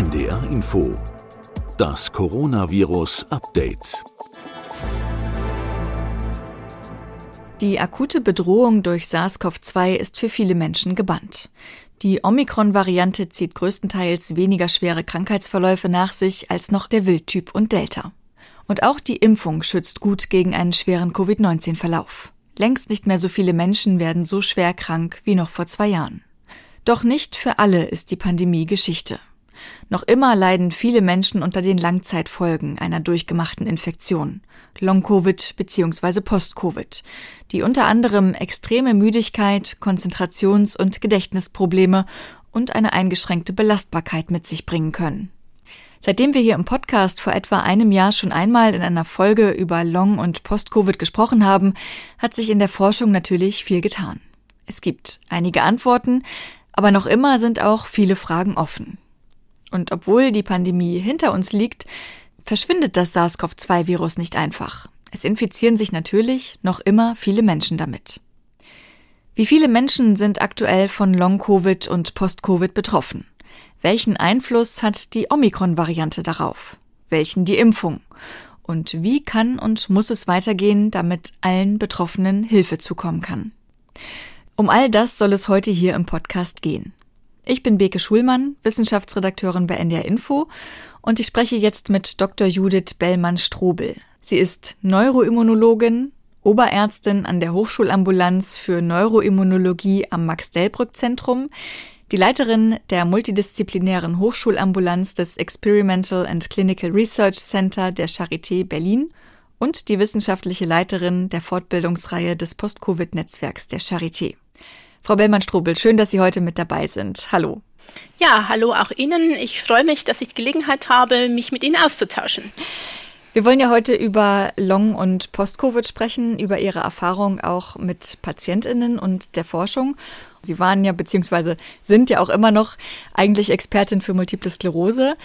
NDR Info das Coronavirus Update. Die akute Bedrohung durch SARS-CoV-2 ist für viele Menschen gebannt. Die Omikron-Variante zieht größtenteils weniger schwere Krankheitsverläufe nach sich als noch der Wildtyp und Delta. Und auch die Impfung schützt gut gegen einen schweren Covid-19-Verlauf. Längst nicht mehr so viele Menschen werden so schwer krank wie noch vor zwei Jahren. Doch nicht für alle ist die Pandemie Geschichte. Noch immer leiden viele Menschen unter den Langzeitfolgen einer durchgemachten Infektion, Long-Covid bzw. Post-Covid, die unter anderem extreme Müdigkeit, Konzentrations- und Gedächtnisprobleme und eine eingeschränkte Belastbarkeit mit sich bringen können. Seitdem wir hier im Podcast vor etwa einem Jahr schon einmal in einer Folge über Long- und Post-Covid gesprochen haben, hat sich in der Forschung natürlich viel getan. Es gibt einige Antworten, aber noch immer sind auch viele Fragen offen. Und obwohl die Pandemie hinter uns liegt, verschwindet das SARS-CoV-2-Virus nicht einfach. Es infizieren sich natürlich noch immer viele Menschen damit. Wie viele Menschen sind aktuell von Long-Covid und Post-Covid betroffen? Welchen Einfluss hat die Omikron-Variante darauf? Welchen die Impfung? Und wie kann und muss es weitergehen, damit allen Betroffenen Hilfe zukommen kann? Um all das soll es heute hier im Podcast gehen. Ich bin Beke Schulmann, Wissenschaftsredakteurin bei NDR Info und ich spreche jetzt mit Dr. Judith Bellmann-Strobel. Sie ist Neuroimmunologin, Oberärztin an der Hochschulambulanz für Neuroimmunologie am Max-Delbrück-Zentrum, die Leiterin der multidisziplinären Hochschulambulanz des Experimental and Clinical Research Center der Charité Berlin und die wissenschaftliche Leiterin der Fortbildungsreihe des Post-Covid-Netzwerks der Charité. Frau Bellmann-Strobel, schön, dass Sie heute mit dabei sind. Hallo. Ja, hallo auch Ihnen. Ich freue mich, dass ich die Gelegenheit habe, mich mit Ihnen auszutauschen. Wir wollen ja heute über Long- und Post-Covid sprechen, über Ihre Erfahrung auch mit PatientInnen und der Forschung. Sie waren ja beziehungsweise sind ja auch immer noch eigentlich Expertin für Multiple Sklerose.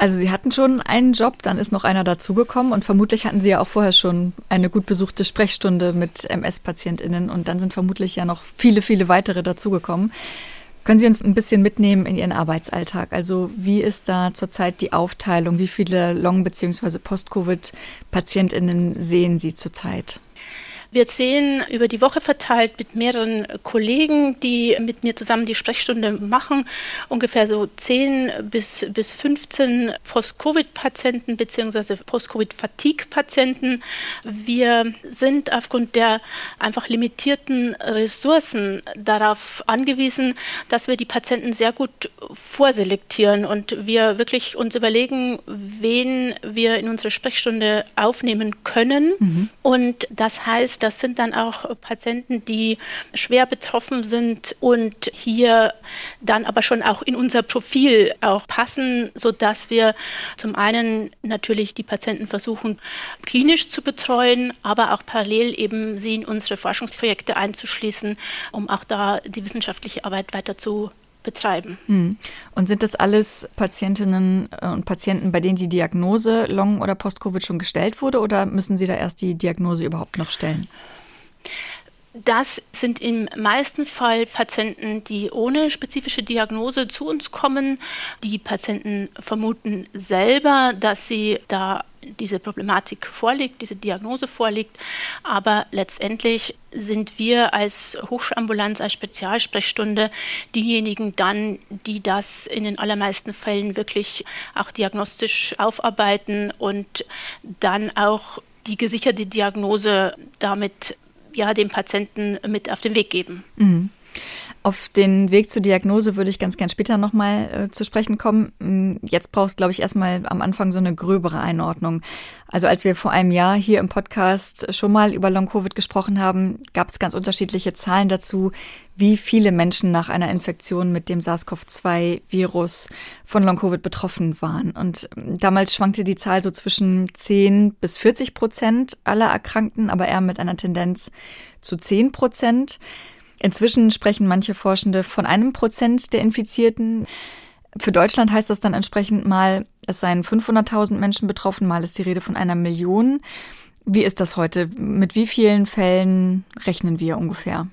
Also Sie hatten schon einen Job, dann ist noch einer dazugekommen und vermutlich hatten Sie ja auch vorher schon eine gut besuchte Sprechstunde mit MS-PatientInnen und dann sind vermutlich ja noch viele, viele weitere dazugekommen. Können Sie uns ein bisschen mitnehmen in Ihren Arbeitsalltag? Also wie ist da zurzeit die Aufteilung? Wie viele Long- bzw. Post-Covid-PatientInnen sehen Sie zurzeit? Wir sehen über die Woche verteilt mit mehreren Kollegen, die mit mir zusammen die Sprechstunde machen, ungefähr so 10 bis, bis 15 Post-Covid-Patienten bzw. Post-Covid-Fatigue-Patienten. Wir sind aufgrund der einfach limitierten Ressourcen darauf angewiesen, dass wir die Patienten sehr gut vorselektieren und wir wirklich uns überlegen, wen wir in unsere Sprechstunde aufnehmen können. Mhm. Und das heißt, das sind dann auch Patienten, die schwer betroffen sind und hier dann aber schon auch in unser Profil auch passen, sodass wir zum einen natürlich die Patienten versuchen, klinisch zu betreuen, aber auch parallel eben sie in unsere Forschungsprojekte einzuschließen, um auch da die wissenschaftliche Arbeit weiter zu betreiben. Hm. Und sind das alles Patientinnen äh, und Patienten, bei denen die Diagnose Long- oder Post-Covid schon gestellt wurde oder müssen Sie da erst die Diagnose überhaupt noch stellen? Das sind im meisten Fall Patienten, die ohne spezifische Diagnose zu uns kommen. Die Patienten vermuten selber, dass sie da diese Problematik vorliegt, diese Diagnose vorliegt. Aber letztendlich sind wir als Hochschulambulanz, als Spezialsprechstunde diejenigen dann, die das in den allermeisten Fällen wirklich auch diagnostisch aufarbeiten und dann auch die gesicherte Diagnose damit ja dem Patienten mit auf den Weg geben. Mhm. Auf den Weg zur Diagnose würde ich ganz gern später nochmal äh, zu sprechen kommen. Mm, jetzt brauchst du, glaube ich, erstmal am Anfang so eine gröbere Einordnung. Also als wir vor einem Jahr hier im Podcast schon mal über Long-Covid gesprochen haben, gab es ganz unterschiedliche Zahlen dazu, wie viele Menschen nach einer Infektion mit dem SARS-CoV-2-Virus von Long-Covid betroffen waren. Und mm, damals schwankte die Zahl so zwischen 10 bis 40 Prozent aller Erkrankten, aber eher mit einer Tendenz zu 10 Prozent. Inzwischen sprechen manche Forschende von einem Prozent der Infizierten. Für Deutschland heißt das dann entsprechend mal, es seien 500.000 Menschen betroffen, mal ist die Rede von einer Million. Wie ist das heute? Mit wie vielen Fällen rechnen wir ungefähr?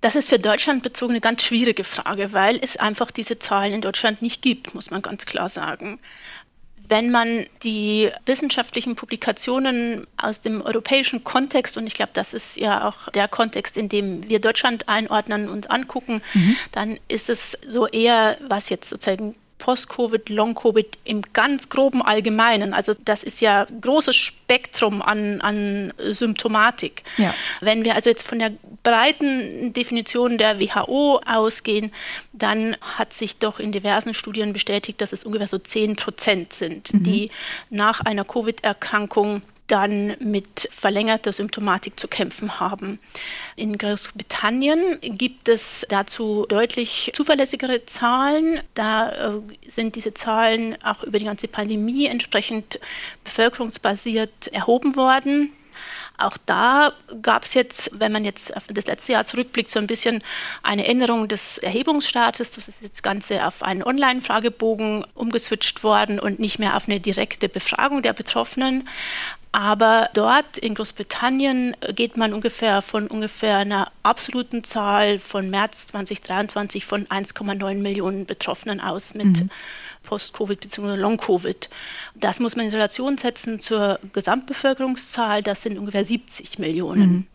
Das ist für Deutschland bezogen eine ganz schwierige Frage, weil es einfach diese Zahlen in Deutschland nicht gibt, muss man ganz klar sagen. Wenn man die wissenschaftlichen Publikationen aus dem europäischen Kontext, und ich glaube, das ist ja auch der Kontext, in dem wir Deutschland einordnen, uns angucken, mhm. dann ist es so eher, was jetzt sozusagen Post-Covid, Long-Covid im ganz groben Allgemeinen. Also das ist ja ein großes Spektrum an, an Symptomatik. Ja. Wenn wir also jetzt von der breiten Definition der WHO ausgehen, dann hat sich doch in diversen Studien bestätigt, dass es ungefähr so 10 Prozent sind, mhm. die nach einer Covid-Erkrankung dann mit verlängerter Symptomatik zu kämpfen haben. In Großbritannien gibt es dazu deutlich zuverlässigere Zahlen. Da äh, sind diese Zahlen auch über die ganze Pandemie entsprechend bevölkerungsbasiert erhoben worden. Auch da gab es jetzt, wenn man jetzt auf das letzte Jahr zurückblickt, so ein bisschen eine Änderung des Erhebungsstatus. Das ist jetzt Ganze auf einen Online-Fragebogen umgeswitcht worden und nicht mehr auf eine direkte Befragung der Betroffenen. Aber dort in Großbritannien geht man ungefähr von ungefähr einer absoluten Zahl von März 2023 von 1,9 Millionen Betroffenen aus mit mhm. Post-Covid bzw. Long-Covid. Das muss man in Relation setzen zur Gesamtbevölkerungszahl, das sind ungefähr 70 Millionen. Mhm.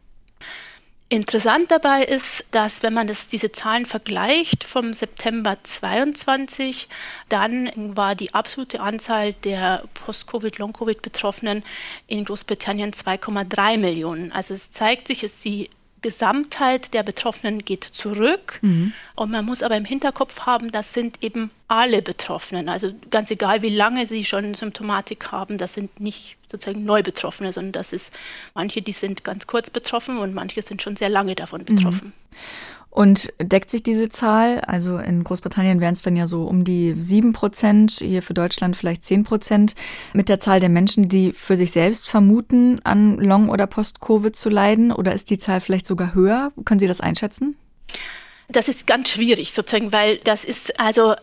Interessant dabei ist, dass wenn man das, diese Zahlen vergleicht vom September 22, dann war die absolute Anzahl der Post-Covid, Long-Covid-Betroffenen in Großbritannien 2,3 Millionen. Also es zeigt sich, dass die Gesamtheit der Betroffenen geht zurück. Mhm. Und man muss aber im Hinterkopf haben, das sind eben alle Betroffenen. Also ganz egal, wie lange sie schon Symptomatik haben, das sind nicht sozusagen Neubetroffene, sondern das ist manche, die sind ganz kurz betroffen und manche sind schon sehr lange davon mhm. betroffen. Mhm. Und deckt sich diese Zahl, also in Großbritannien wären es dann ja so um die sieben Prozent, hier für Deutschland vielleicht zehn Prozent, mit der Zahl der Menschen, die für sich selbst vermuten, an Long- oder Post-Covid zu leiden? Oder ist die Zahl vielleicht sogar höher? Können Sie das einschätzen? Das ist ganz schwierig sozusagen, weil das ist also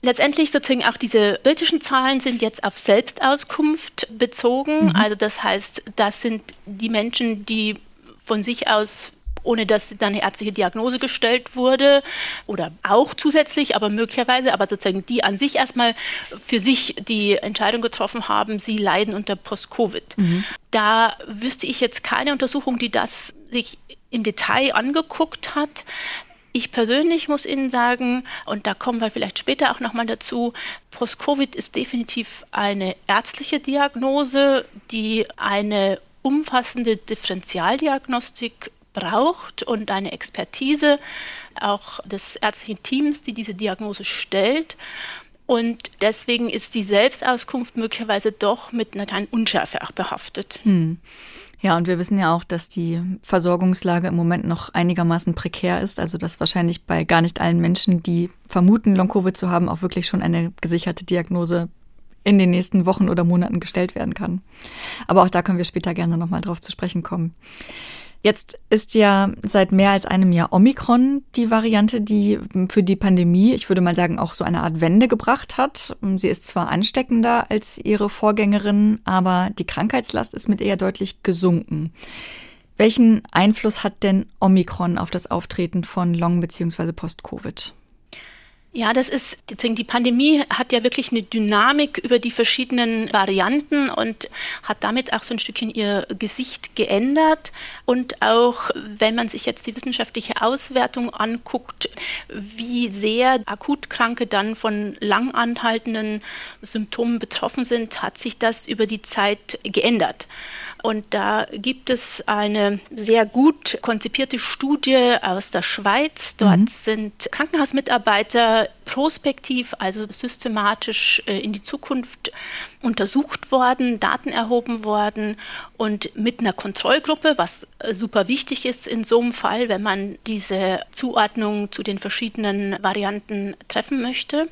letztendlich sozusagen auch diese britischen Zahlen sind jetzt auf Selbstauskunft bezogen. Mhm. Also das heißt, das sind die Menschen, die von sich aus ohne dass dann eine ärztliche Diagnose gestellt wurde oder auch zusätzlich, aber möglicherweise, aber sozusagen die an sich erstmal für sich die Entscheidung getroffen haben, sie leiden unter Post-Covid. Mhm. Da wüsste ich jetzt keine Untersuchung, die das sich im Detail angeguckt hat. Ich persönlich muss Ihnen sagen, und da kommen wir vielleicht später auch nochmal dazu, Post-Covid ist definitiv eine ärztliche Diagnose, die eine umfassende Differentialdiagnostik braucht und eine Expertise auch des ärztlichen Teams, die diese Diagnose stellt. Und deswegen ist die Selbstauskunft möglicherweise doch mit einer kleinen Unschärfe auch behaftet. Hm. Ja, und wir wissen ja auch, dass die Versorgungslage im Moment noch einigermaßen prekär ist. Also dass wahrscheinlich bei gar nicht allen Menschen, die vermuten, Long-Covid zu haben, auch wirklich schon eine gesicherte Diagnose in den nächsten Wochen oder Monaten gestellt werden kann. Aber auch da können wir später gerne nochmal drauf zu sprechen kommen. Jetzt ist ja seit mehr als einem Jahr Omikron die Variante, die für die Pandemie, ich würde mal sagen, auch so eine Art Wende gebracht hat. Sie ist zwar ansteckender als ihre Vorgängerin, aber die Krankheitslast ist mit eher deutlich gesunken. Welchen Einfluss hat denn Omikron auf das Auftreten von Long- bzw. Post-Covid? Ja, das ist, die Pandemie hat ja wirklich eine Dynamik über die verschiedenen Varianten und hat damit auch so ein Stückchen ihr Gesicht geändert. Und auch wenn man sich jetzt die wissenschaftliche Auswertung anguckt, wie sehr Akutkranke dann von lang anhaltenden Symptomen betroffen sind, hat sich das über die Zeit geändert. Und da gibt es eine sehr gut konzipierte Studie aus der Schweiz. Dort mhm. sind Krankenhausmitarbeiter prospektiv, also systematisch äh, in die Zukunft untersucht worden, Daten erhoben worden und mit einer Kontrollgruppe, was super wichtig ist in so einem Fall, wenn man diese Zuordnung zu den verschiedenen Varianten treffen möchte.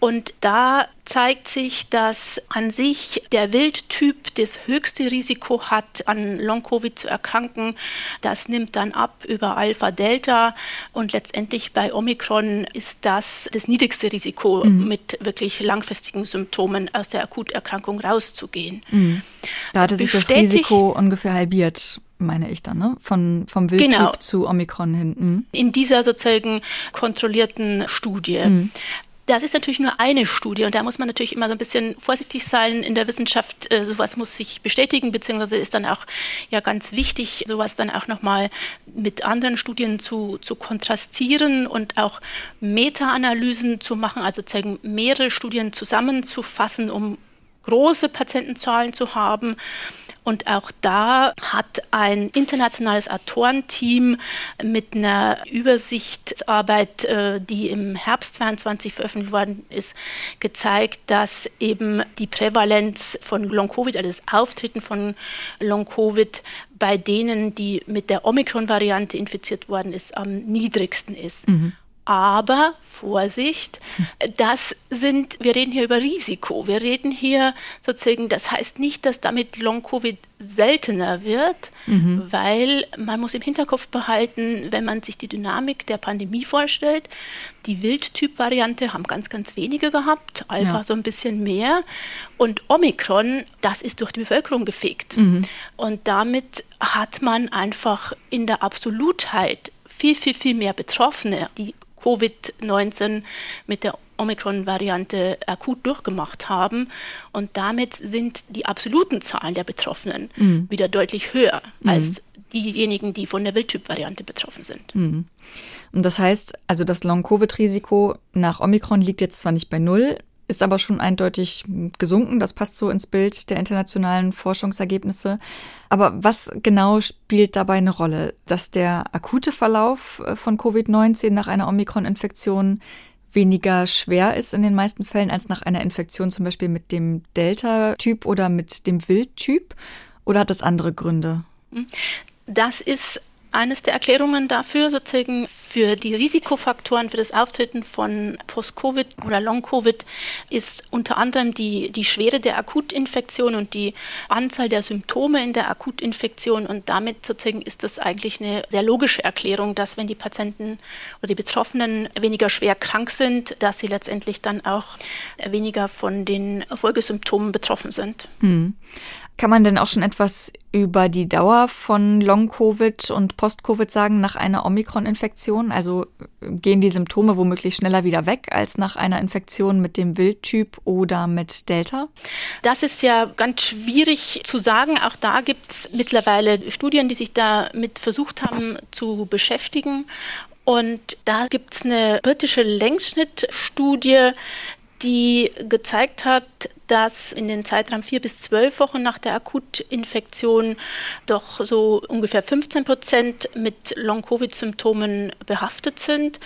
Und da zeigt sich, dass an sich der Wildtyp das höchste Risiko hat, an Long-Covid zu erkranken. Das nimmt dann ab über Alpha, Delta und letztendlich bei Omikron ist das das niedrigste Risiko, mhm. mit wirklich langfristigen Symptomen aus der Akuterkrankung rauszugehen. Mhm. Da hatte sich das Risiko ungefähr halbiert meine ich dann, ne? Von, vom Wildtyp genau. zu Omikron hin. Mhm. In dieser sozusagen kontrollierten Studie. Mhm. Das ist natürlich nur eine Studie und da muss man natürlich immer so ein bisschen vorsichtig sein in der Wissenschaft. Äh, sowas muss sich bestätigen, beziehungsweise ist dann auch ja ganz wichtig, sowas dann auch nochmal mit anderen Studien zu, zu kontrastieren und auch Meta-Analysen zu machen, also mehrere Studien zusammenzufassen, um große Patientenzahlen zu haben und auch da hat ein internationales Autorenteam mit einer Übersichtsarbeit, äh, die im Herbst 22 veröffentlicht worden ist, gezeigt, dass eben die Prävalenz von Long-Covid, also das Auftreten von Long-Covid bei denen, die mit der Omikron-Variante infiziert worden ist, am niedrigsten ist. Mhm. Aber Vorsicht, das sind, wir reden hier über Risiko. Wir reden hier sozusagen, das heißt nicht, dass damit Long-Covid seltener wird, mhm. weil man muss im Hinterkopf behalten, wenn man sich die Dynamik der Pandemie vorstellt, die Wildtyp-Variante haben ganz, ganz wenige gehabt, Alpha ja. so ein bisschen mehr und Omikron, das ist durch die Bevölkerung gefegt. Mhm. Und damit hat man einfach in der Absolutheit viel, viel, viel mehr Betroffene, die Covid-19 mit der Omikron-Variante akut durchgemacht haben. Und damit sind die absoluten Zahlen der Betroffenen mhm. wieder deutlich höher mhm. als diejenigen, die von der Wildtyp-Variante betroffen sind. Mhm. Und das heißt, also das Long-Covid-Risiko nach Omikron liegt jetzt zwar nicht bei Null, ist aber schon eindeutig gesunken. Das passt so ins Bild der internationalen Forschungsergebnisse. Aber was genau spielt dabei eine Rolle? Dass der akute Verlauf äh, von Covid-19 nach einer Omikron-Infektion weniger schwer ist in den meisten Fällen als nach einer Infektion zum Beispiel mit dem Delta-Typ oder mit dem Wild-Typ? Oder hat das andere Gründe? Das ist eines der Erklärungen dafür, sozusagen für die Risikofaktoren für das Auftreten von Post-Covid oder Long-Covid ist unter anderem die, die Schwere der Akutinfektion und die Anzahl der Symptome in der Akutinfektion. Und damit sozusagen ist das eigentlich eine sehr logische Erklärung, dass wenn die Patienten oder die Betroffenen weniger schwer krank sind, dass sie letztendlich dann auch weniger von den Folgesymptomen betroffen sind. Hm. Kann man denn auch schon etwas über die Dauer von Long-Covid und Post-Covid sagen nach einer Omikron-Infektion? Also gehen die Symptome womöglich schneller wieder weg als nach einer Infektion mit dem Wildtyp oder mit Delta? Das ist ja ganz schwierig zu sagen. Auch da gibt es mittlerweile Studien, die sich damit versucht haben zu beschäftigen. Und da gibt es eine britische Längsschnittstudie, die gezeigt hat, dass in den Zeitraum vier bis zwölf Wochen nach der Akutinfektion doch so ungefähr 15 Prozent mit Long-Covid-Symptomen behaftet sind.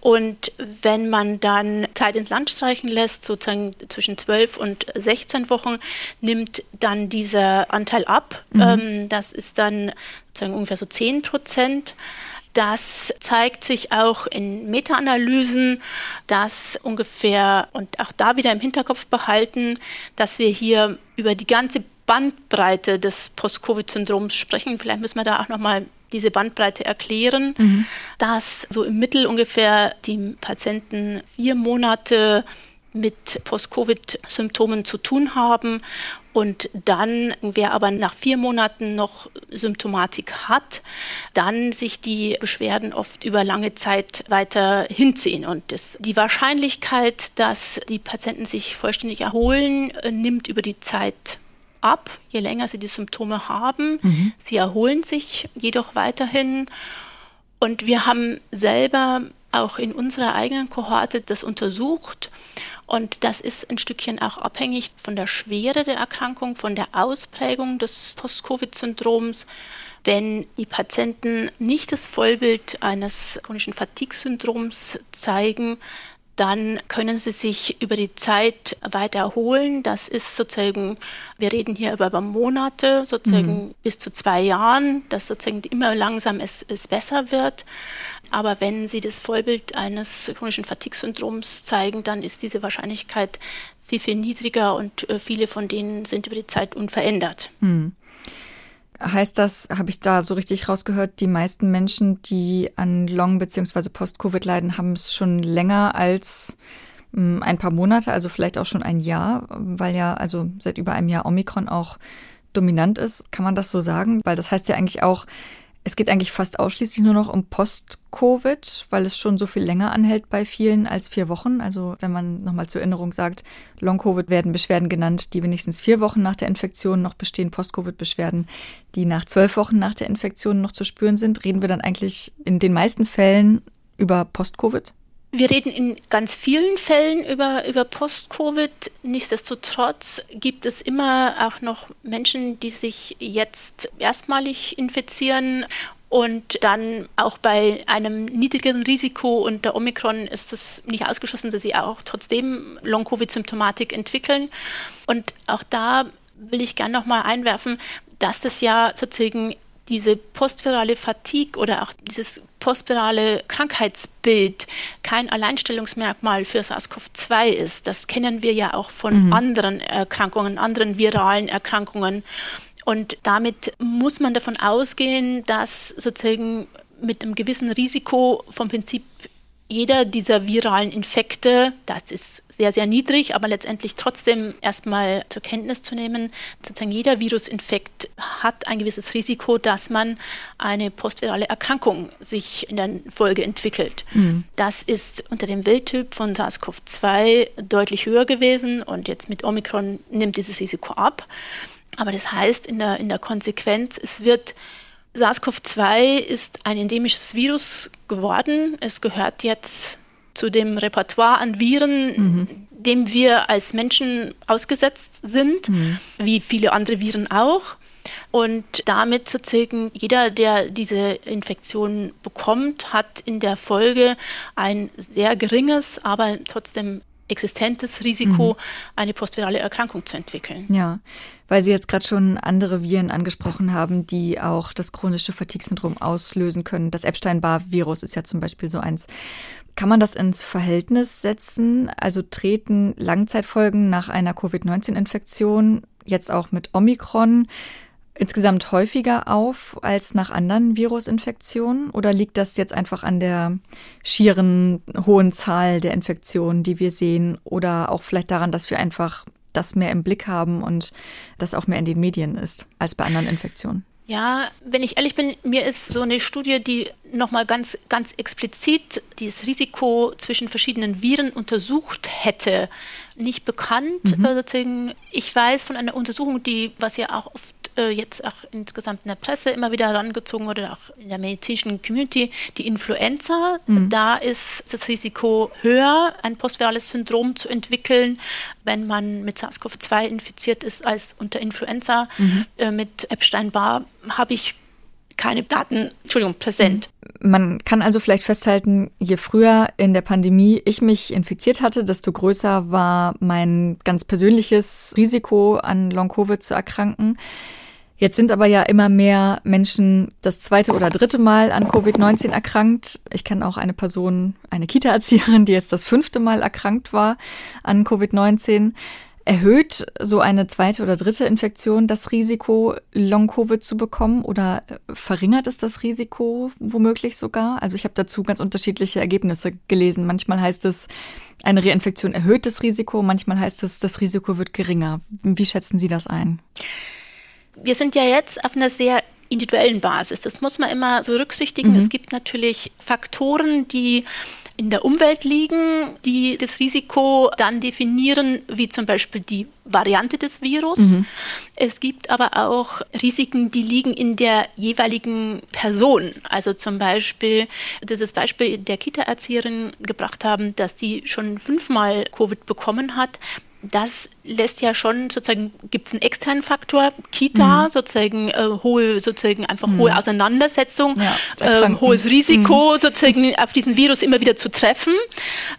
Und wenn man dann Zeit ins Land streichen lässt, sozusagen zwischen 12 und 16 Wochen, nimmt dann dieser Anteil ab. Mhm. Ähm, das ist dann sozusagen ungefähr so 10 Prozent. Das zeigt sich auch in Meta-Analysen, dass ungefähr, und auch da wieder im Hinterkopf behalten, dass wir hier über die ganze Bandbreite des Post-Covid-Syndroms sprechen. Vielleicht müssen wir da auch nochmal diese Bandbreite erklären, mhm. dass so im Mittel ungefähr die Patienten vier Monate mit Post-Covid-Symptomen zu tun haben. Und dann, wer aber nach vier Monaten noch Symptomatik hat, dann sich die Beschwerden oft über lange Zeit weiter hinziehen. Und das, die Wahrscheinlichkeit, dass die Patienten sich vollständig erholen, äh, nimmt über die Zeit ab, je länger sie die Symptome haben. Mhm. Sie erholen sich jedoch weiterhin. Und wir haben selber auch in unserer eigenen Kohorte das untersucht und das ist ein Stückchen auch abhängig von der Schwere der Erkrankung, von der Ausprägung des Post-Covid-Syndroms. Wenn die Patienten nicht das Vollbild eines chronischen Fatigue-Syndroms zeigen, dann können sie sich über die Zeit weiter erholen. Das ist sozusagen, wir reden hier über, Monate, sozusagen mhm. bis zu zwei Jahren, dass sozusagen immer langsam es, es besser wird. Aber wenn Sie das Vollbild eines chronischen Fatigue-Syndroms zeigen, dann ist diese Wahrscheinlichkeit viel, viel niedriger und äh, viele von denen sind über die Zeit unverändert. Hm. Heißt das, habe ich da so richtig rausgehört, die meisten Menschen, die an Long- bzw. Post-Covid leiden, haben es schon länger als hm, ein paar Monate, also vielleicht auch schon ein Jahr, weil ja also seit über einem Jahr Omikron auch dominant ist. Kann man das so sagen? Weil das heißt ja eigentlich auch, es geht eigentlich fast ausschließlich nur noch um Post-Covid, weil es schon so viel länger anhält bei vielen als vier Wochen. Also wenn man nochmal zur Erinnerung sagt, Long-Covid werden Beschwerden genannt, die wenigstens vier Wochen nach der Infektion noch bestehen, Post-Covid-Beschwerden, die nach zwölf Wochen nach der Infektion noch zu spüren sind. Reden wir dann eigentlich in den meisten Fällen über Post-Covid? Wir reden in ganz vielen Fällen über, über Post-Covid. Nichtsdestotrotz gibt es immer auch noch Menschen, die sich jetzt erstmalig infizieren und dann auch bei einem niedrigeren Risiko und der Omikron ist es nicht ausgeschlossen, dass sie auch trotzdem Long-Covid-Symptomatik entwickeln. Und auch da will ich gerne nochmal einwerfen, dass das ja sozusagen diese postvirale Fatigue oder auch dieses postvirale Krankheitsbild kein Alleinstellungsmerkmal für SARS-CoV-2 ist. Das kennen wir ja auch von mhm. anderen Erkrankungen, anderen viralen Erkrankungen. Und damit muss man davon ausgehen, dass sozusagen mit einem gewissen Risiko vom Prinzip jeder dieser viralen Infekte, das ist sehr, sehr niedrig, aber letztendlich trotzdem erstmal zur Kenntnis zu nehmen, sozusagen jeder Virusinfekt hat ein gewisses Risiko, dass man eine postvirale Erkrankung sich in der Folge entwickelt. Mhm. Das ist unter dem Wildtyp von SARS-CoV-2 deutlich höher gewesen und jetzt mit Omikron nimmt dieses Risiko ab. Aber das heißt in der, in der Konsequenz, es wird SARS-CoV-2 ist ein endemisches Virus geworden. Es gehört jetzt zu dem Repertoire an Viren, mhm. dem wir als Menschen ausgesetzt sind, mhm. wie viele andere Viren auch. Und damit sozusagen jeder, der diese Infektion bekommt, hat in der Folge ein sehr geringes, aber trotzdem existentes Risiko, mhm. eine postvirale Erkrankung zu entwickeln. Ja, weil Sie jetzt gerade schon andere Viren angesprochen haben, die auch das chronische Fatigue-Syndrom auslösen können. Das Epstein-Barr-Virus ist ja zum Beispiel so eins. Kann man das ins Verhältnis setzen? Also treten Langzeitfolgen nach einer Covid-19-Infektion jetzt auch mit Omikron insgesamt häufiger auf als nach anderen Virusinfektionen? Oder liegt das jetzt einfach an der schieren hohen Zahl der Infektionen, die wir sehen? Oder auch vielleicht daran, dass wir einfach das mehr im Blick haben und das auch mehr in den Medien ist als bei anderen Infektionen? Ja, wenn ich ehrlich bin, mir ist so eine Studie, die nochmal ganz, ganz explizit dieses Risiko zwischen verschiedenen Viren untersucht hätte, nicht bekannt. Mhm. Ich weiß von einer Untersuchung, die, was ja auch oft äh, jetzt auch insgesamt in der Presse immer wieder herangezogen wurde, auch in der medizinischen Community, die Influenza. Mhm. Da ist das Risiko höher, ein postvirales Syndrom zu entwickeln, wenn man mit SARS-CoV-2 infiziert ist, als unter Influenza. Mhm. Äh, mit Epstein-Barr habe ich keine Daten, Entschuldigung, präsent. Mhm. Man kann also vielleicht festhalten, je früher in der Pandemie ich mich infiziert hatte, desto größer war mein ganz persönliches Risiko, an Long-Covid zu erkranken. Jetzt sind aber ja immer mehr Menschen das zweite oder dritte Mal an Covid-19 erkrankt. Ich kenne auch eine Person, eine Kita-Erzieherin, die jetzt das fünfte Mal erkrankt war an Covid-19. Erhöht so eine zweite oder dritte Infektion das Risiko, Long-Covid zu bekommen oder verringert es das Risiko womöglich sogar? Also ich habe dazu ganz unterschiedliche Ergebnisse gelesen. Manchmal heißt es, eine Reinfektion erhöht das Risiko, manchmal heißt es, das Risiko wird geringer. Wie schätzen Sie das ein? Wir sind ja jetzt auf einer sehr individuellen Basis. Das muss man immer so berücksichtigen. Mhm. Es gibt natürlich Faktoren, die in der Umwelt liegen, die das Risiko dann definieren, wie zum Beispiel die Variante des Virus. Mhm. Es gibt aber auch Risiken, die liegen in der jeweiligen Person. Also zum Beispiel, dieses Beispiel der Kita-Erzieherin gebracht haben, dass die schon fünfmal Covid bekommen hat das lässt ja schon sozusagen, gibt es einen externen Faktor, Kita, mhm. sozusagen äh, hohe, sozusagen einfach mhm. hohe Auseinandersetzung, ja, äh, hohes Risiko, mhm. sozusagen auf diesen Virus immer wieder zu treffen.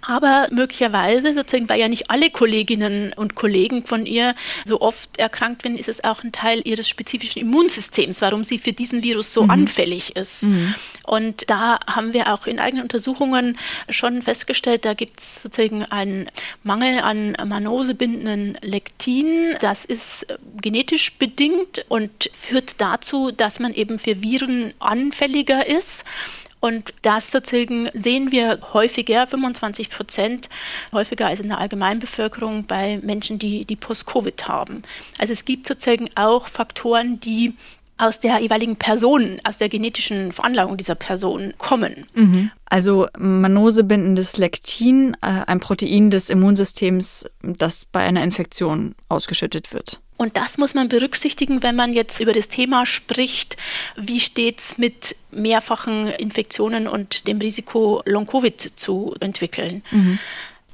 Aber möglicherweise, sozusagen, weil ja nicht alle Kolleginnen und Kollegen von ihr so oft erkrankt werden, ist es auch ein Teil ihres spezifischen Immunsystems, warum sie für diesen Virus so mhm. anfällig ist. Mhm. Und da haben wir auch in eigenen Untersuchungen schon festgestellt, da gibt es sozusagen einen Mangel an manosebindenden Lektin. Das ist äh, genetisch bedingt und führt dazu, dass man eben für Viren anfälliger ist. Und das sozusagen sehen wir häufiger, 25 Prozent häufiger als in der Allgemeinbevölkerung bei Menschen, die, die Post-Covid haben. Also es gibt sozusagen auch Faktoren, die aus der jeweiligen Person, aus der genetischen Veranlagung dieser Person kommen. Mhm. Also Manose-bindendes Lektin, äh, ein Protein des Immunsystems, das bei einer Infektion ausgeschüttet wird. Und das muss man berücksichtigen, wenn man jetzt über das Thema spricht, wie steht es mit mehrfachen Infektionen und dem Risiko, Long-Covid zu entwickeln. Mhm.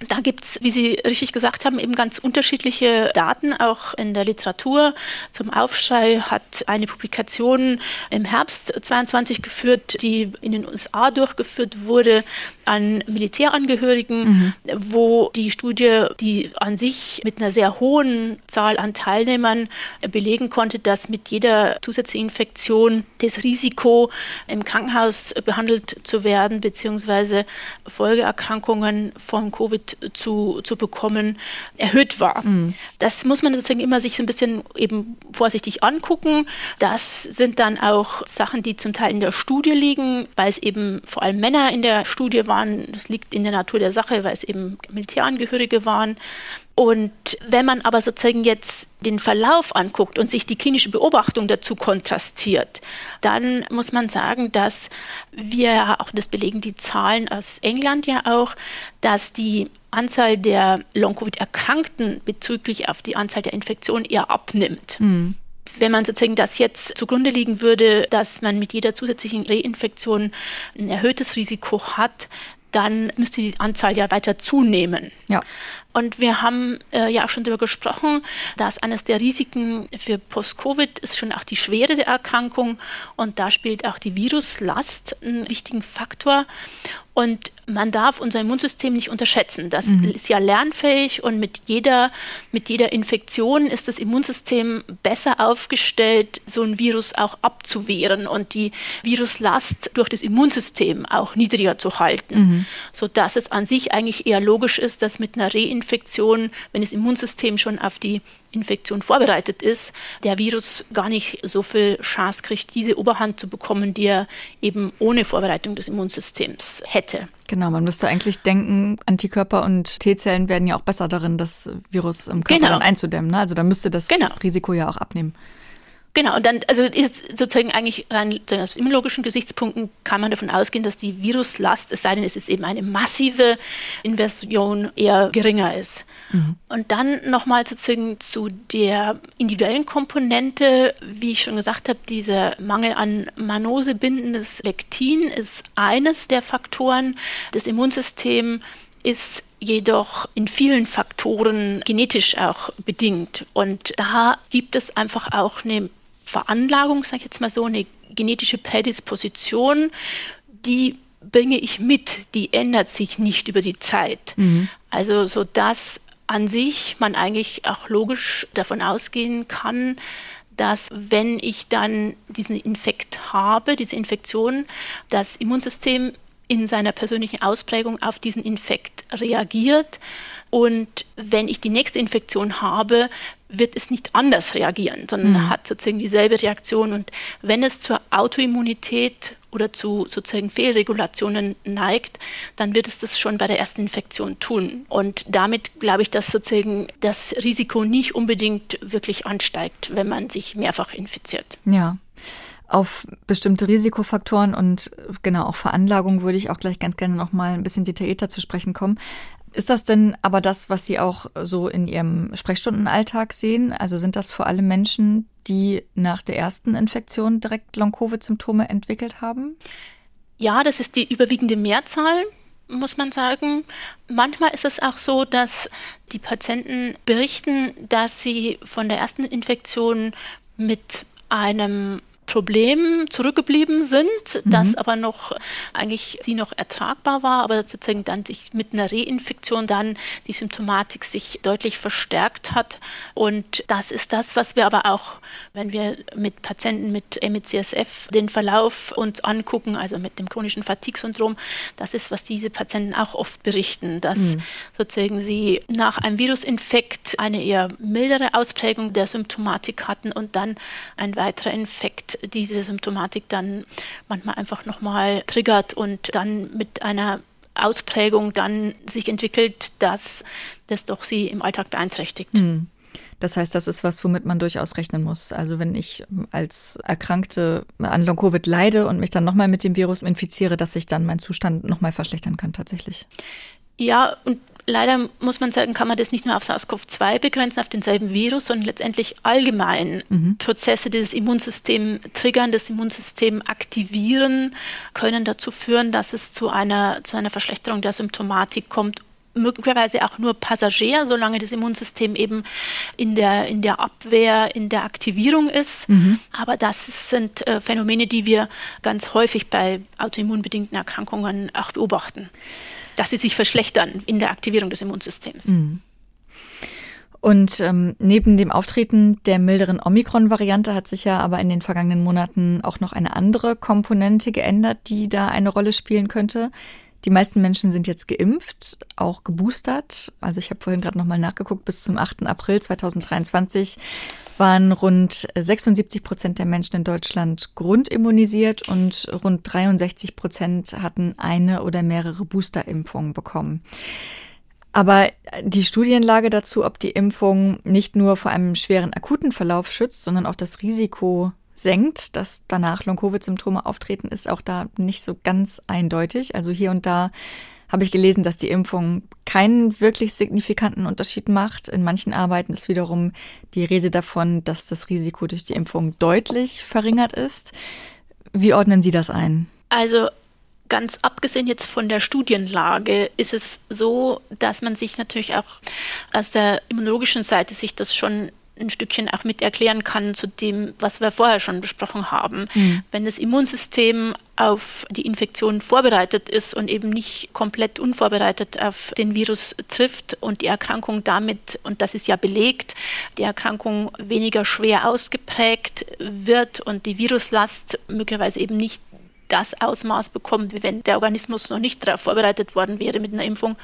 Da gibt es, wie Sie richtig gesagt haben, eben ganz unterschiedliche Daten, auch in der Literatur. Zum Aufschrei hat eine Publikation im Herbst 22 geführt, die in den USA durchgeführt wurde an Militärangehörigen, mhm. wo die Studie, die an sich mit einer sehr hohen Zahl an Teilnehmern belegen konnte, dass mit jeder zusätzlichen Infektion das Risiko, im Krankenhaus behandelt zu werden, beziehungsweise Folgeerkrankungen von Covid zu, zu bekommen, erhöht war. Mhm. Das muss man sozusagen immer sich so ein bisschen eben vorsichtig angucken. Das sind dann auch Sachen, die zum Teil in der Studie liegen, weil es eben vor allem Männer in der Studie waren. Das liegt in der Natur der Sache, weil es eben Militärangehörige waren. Und wenn man aber sozusagen jetzt den Verlauf anguckt und sich die klinische Beobachtung dazu kontrastiert, dann muss man sagen, dass wir, auch das belegen die Zahlen aus England ja auch, dass die Anzahl der Long-Covid-Erkrankten bezüglich auf die Anzahl der Infektionen eher abnimmt. Mhm. Wenn man sozusagen das jetzt zugrunde liegen würde, dass man mit jeder zusätzlichen Reinfektion ein erhöhtes Risiko hat, dann müsste die Anzahl ja weiter zunehmen. Ja. Und wir haben äh, ja auch schon darüber gesprochen, dass eines der Risiken für Post-Covid ist schon auch die Schwere der Erkrankung und da spielt auch die Viruslast einen wichtigen Faktor. Und man darf unser Immunsystem nicht unterschätzen. Das mhm. ist ja lernfähig und mit jeder, mit jeder Infektion ist das Immunsystem besser aufgestellt, so ein Virus auch abzuwehren und die Viruslast durch das Immunsystem auch niedriger zu halten, mhm. sodass es an sich eigentlich eher logisch ist, dass mit einer Reinfektion, wenn das Immunsystem schon auf die Infektion vorbereitet ist, der Virus gar nicht so viel Chance kriegt, diese Oberhand zu bekommen, die er eben ohne Vorbereitung des Immunsystems hätte. Genau, man müsste eigentlich denken, Antikörper und T-Zellen werden ja auch besser darin, das Virus im Körper genau. einzudämmen. Ne? Also da müsste das genau. Risiko ja auch abnehmen. Genau, und dann, also ist sozusagen eigentlich rein aus immunologischen Gesichtspunkten kann man davon ausgehen, dass die Viruslast, es sei denn, es ist eben eine massive Inversion, eher geringer ist. Mhm. Und dann nochmal sozusagen zu der individuellen Komponente, wie ich schon gesagt habe, dieser Mangel an Manose-bindendes Lektin ist eines der Faktoren. Das Immunsystem ist jedoch in vielen Faktoren genetisch auch bedingt. Und da gibt es einfach auch eine Veranlagung, sage ich jetzt mal so, eine genetische Prädisposition, die bringe ich mit, die ändert sich nicht über die Zeit. Mhm. Also so dass an sich man eigentlich auch logisch davon ausgehen kann, dass wenn ich dann diesen Infekt habe, diese Infektion, das Immunsystem in seiner persönlichen Ausprägung auf diesen Infekt reagiert. Und wenn ich die nächste Infektion habe, wird es nicht anders reagieren, sondern mhm. hat sozusagen dieselbe Reaktion. Und wenn es zur Autoimmunität oder zu sozusagen Fehlregulationen neigt, dann wird es das schon bei der ersten Infektion tun. Und damit glaube ich, dass sozusagen das Risiko nicht unbedingt wirklich ansteigt, wenn man sich mehrfach infiziert. Ja. Auf bestimmte Risikofaktoren und genau auch Veranlagung würde ich auch gleich ganz gerne noch mal ein bisschen detaillierter zu sprechen kommen. Ist das denn aber das, was Sie auch so in Ihrem Sprechstundenalltag sehen? Also sind das vor allem Menschen, die nach der ersten Infektion direkt Long-Covid-Symptome entwickelt haben? Ja, das ist die überwiegende Mehrzahl, muss man sagen. Manchmal ist es auch so, dass die Patienten berichten, dass sie von der ersten Infektion mit einem Problem zurückgeblieben sind, mhm. das aber noch eigentlich sie noch ertragbar war, aber sozusagen dann sich mit einer Reinfektion dann die Symptomatik sich deutlich verstärkt hat. Und das ist das, was wir aber auch, wenn wir mit Patienten mit MCSF den Verlauf uns angucken, also mit dem chronischen Fatigue-Syndrom, das ist, was diese Patienten auch oft berichten, dass mhm. sozusagen sie nach einem Virusinfekt eine eher mildere Ausprägung der Symptomatik hatten und dann ein weiterer Infekt Effekt diese Symptomatik dann manchmal einfach nochmal triggert und dann mit einer Ausprägung dann sich entwickelt, dass das doch sie im Alltag beeinträchtigt. Hm. Das heißt, das ist was, womit man durchaus rechnen muss. Also wenn ich als Erkrankte an Long-Covid leide und mich dann nochmal mit dem Virus infiziere, dass sich dann mein Zustand nochmal verschlechtern kann tatsächlich. Ja, und leider muss man sagen, kann man das nicht nur auf SARS-CoV-2 begrenzen, auf denselben Virus, sondern letztendlich allgemein mhm. Prozesse, die das Immunsystem triggern, das Immunsystem aktivieren, können dazu führen, dass es zu einer, zu einer Verschlechterung der Symptomatik kommt möglicherweise auch nur Passagier, solange das Immunsystem eben in der, in der Abwehr, in der Aktivierung ist. Mhm. Aber das sind äh, Phänomene, die wir ganz häufig bei autoimmunbedingten Erkrankungen auch beobachten dass sie sich verschlechtern in der Aktivierung des Immunsystems. Mhm. Und ähm, neben dem Auftreten der milderen Omikron-Variante hat sich ja aber in den vergangenen Monaten auch noch eine andere Komponente geändert, die da eine Rolle spielen könnte. Die meisten Menschen sind jetzt geimpft, auch geboostert. Also ich habe vorhin gerade nochmal nachgeguckt, bis zum 8. April 2023 waren rund 76 Prozent der Menschen in Deutschland grundimmunisiert und rund 63 Prozent hatten eine oder mehrere Boosterimpfungen bekommen. Aber die Studienlage dazu, ob die Impfung nicht nur vor einem schweren akuten Verlauf schützt, sondern auch das Risiko senkt, dass danach Long-Covid-Symptome auftreten, ist auch da nicht so ganz eindeutig. Also hier und da habe ich gelesen, dass die Impfung keinen wirklich signifikanten Unterschied macht. In manchen Arbeiten ist wiederum die Rede davon, dass das Risiko durch die Impfung deutlich verringert ist. Wie ordnen Sie das ein? Also ganz abgesehen jetzt von der Studienlage ist es so, dass man sich natürlich auch aus der immunologischen Seite sich das schon ein Stückchen auch mit erklären kann zu dem, was wir vorher schon besprochen haben. Mhm. Wenn das Immunsystem auf die Infektion vorbereitet ist und eben nicht komplett unvorbereitet auf den Virus trifft und die Erkrankung damit, und das ist ja belegt, die Erkrankung weniger schwer ausgeprägt wird und die Viruslast möglicherweise eben nicht das Ausmaß bekommt, wie wenn der Organismus noch nicht darauf vorbereitet worden wäre mit einer Impfung,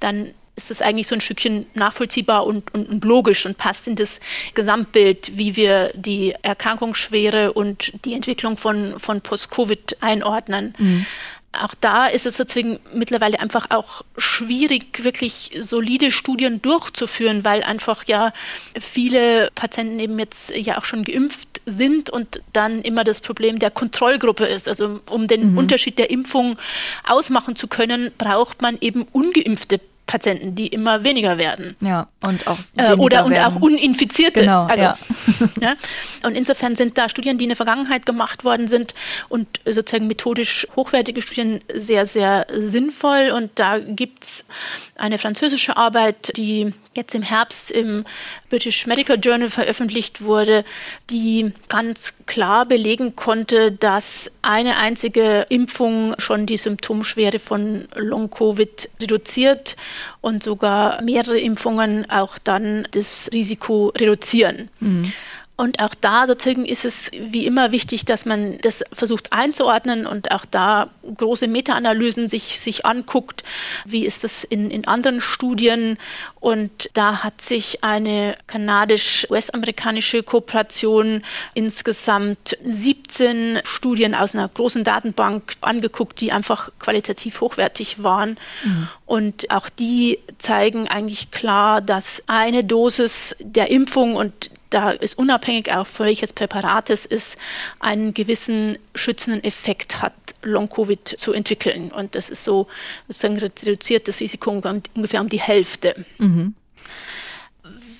dann ist das eigentlich so ein Stückchen nachvollziehbar und, und, und, logisch und passt in das Gesamtbild, wie wir die Erkrankungsschwere und die Entwicklung von, von Post-Covid einordnen. Mhm. Auch da ist es sozusagen mittlerweile einfach auch schwierig, wirklich solide Studien durchzuführen, weil einfach ja viele Patienten eben jetzt ja auch schon geimpft sind und dann immer das Problem der Kontrollgruppe ist. Also um den mhm. Unterschied der Impfung ausmachen zu können, braucht man eben ungeimpfte Patienten, die immer weniger werden. Ja, und auch äh, oder und auch uninfizierte. Genau, also, ja. ja. Und insofern sind da Studien, die in der Vergangenheit gemacht worden sind und sozusagen methodisch hochwertige Studien sehr, sehr sinnvoll. Und da gibt es eine französische Arbeit, die jetzt im Herbst im British Medical Journal veröffentlicht wurde, die ganz klar belegen konnte, dass eine einzige Impfung schon die Symptomschwere von Long-Covid reduziert und sogar mehrere Impfungen auch dann das Risiko reduzieren. Mhm. Und auch da sozusagen ist es wie immer wichtig, dass man das versucht einzuordnen und auch da große Meta-Analysen sich, sich anguckt. Wie ist das in, in anderen Studien? Und da hat sich eine kanadisch-US-amerikanische Kooperation insgesamt 17 Studien aus einer großen Datenbank angeguckt, die einfach qualitativ hochwertig waren. Mhm. Und auch die zeigen eigentlich klar, dass eine Dosis der Impfung und da ist unabhängig auch welches Präparat es ist, einen gewissen schützenden Effekt hat, Long-Covid zu entwickeln. Und das ist so sozusagen reduziert das Risiko ungefähr um die Hälfte. Mhm.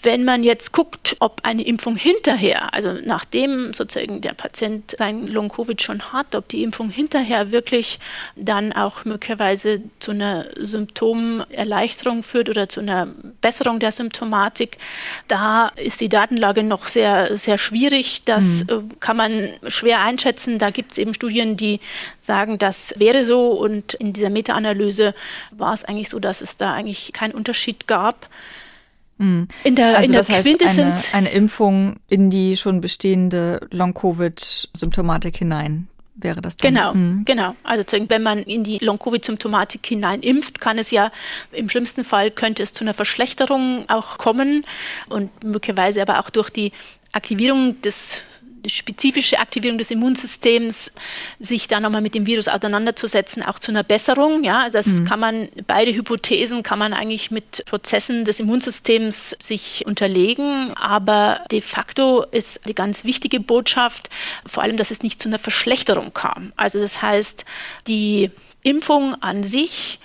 Wenn man jetzt guckt, ob eine Impfung hinterher, also nachdem sozusagen der Patient sein Long-Covid schon hat, ob die Impfung hinterher wirklich dann auch möglicherweise zu einer Symptomerleichterung führt oder zu einer Besserung der Symptomatik, da ist die Datenlage noch sehr, sehr schwierig. Das mhm. Äh, kann man schwer einschätzen. Da gibt es eben Studien, die sagen, das wäre so. Und in dieser Meta-Analyse war es eigentlich so, dass es da eigentlich keinen Unterschied gab. Mhm. In der, also in der das Quintessenz. Heißt eine, eine Impfung in die schon bestehende Long-Covid-Symptomatik hinein wäre das dann. Genau, mhm. genau. Also wenn man in die Long-Covid-Symptomatik hinein impft, kann es ja im schlimmsten Fall könnte es zu einer Verschlechterung auch kommen und möglicherweise aber auch durch die Aktivierung des spezifische Aktivierung des Immunsystems, sich da nochmal mit dem Virus auseinanderzusetzen, auch zu einer Besserung. Ja, also das mhm. kann man, beide Hypothesen kann man eigentlich mit Prozessen des Immunsystems sich unterlegen. Aber de facto ist die ganz wichtige Botschaft vor allem, dass es nicht zu einer Verschlechterung kam. Also das heißt, die Impfung an sich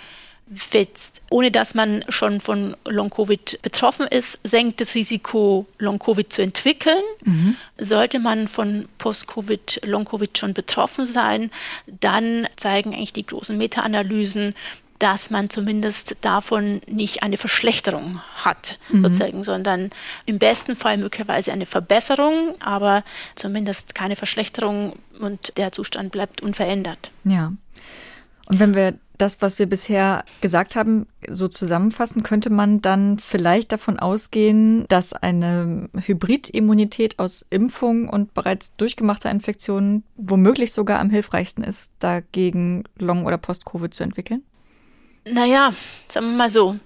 Jetzt, ohne dass man schon von Long-Covid betroffen ist, senkt das Risiko, Long-Covid zu entwickeln. Mhm. Sollte man von Post-Covid, Long-Covid schon betroffen sein, dann zeigen eigentlich die großen Meta-Analysen, dass man zumindest davon nicht eine Verschlechterung hat, mhm. sozusagen, sondern im besten Fall möglicherweise eine Verbesserung, aber zumindest keine Verschlechterung und der Zustand bleibt unverändert. Ja. Und wenn wir das, was wir bisher gesagt haben, so zusammenfassen, könnte man dann vielleicht davon ausgehen, dass eine Hybridimmunität aus Impfung und bereits durchgemachter Infektion womöglich sogar am hilfreichsten ist, dagegen Long- oder Post-Covid zu entwickeln? Naja, sagen wir mal so,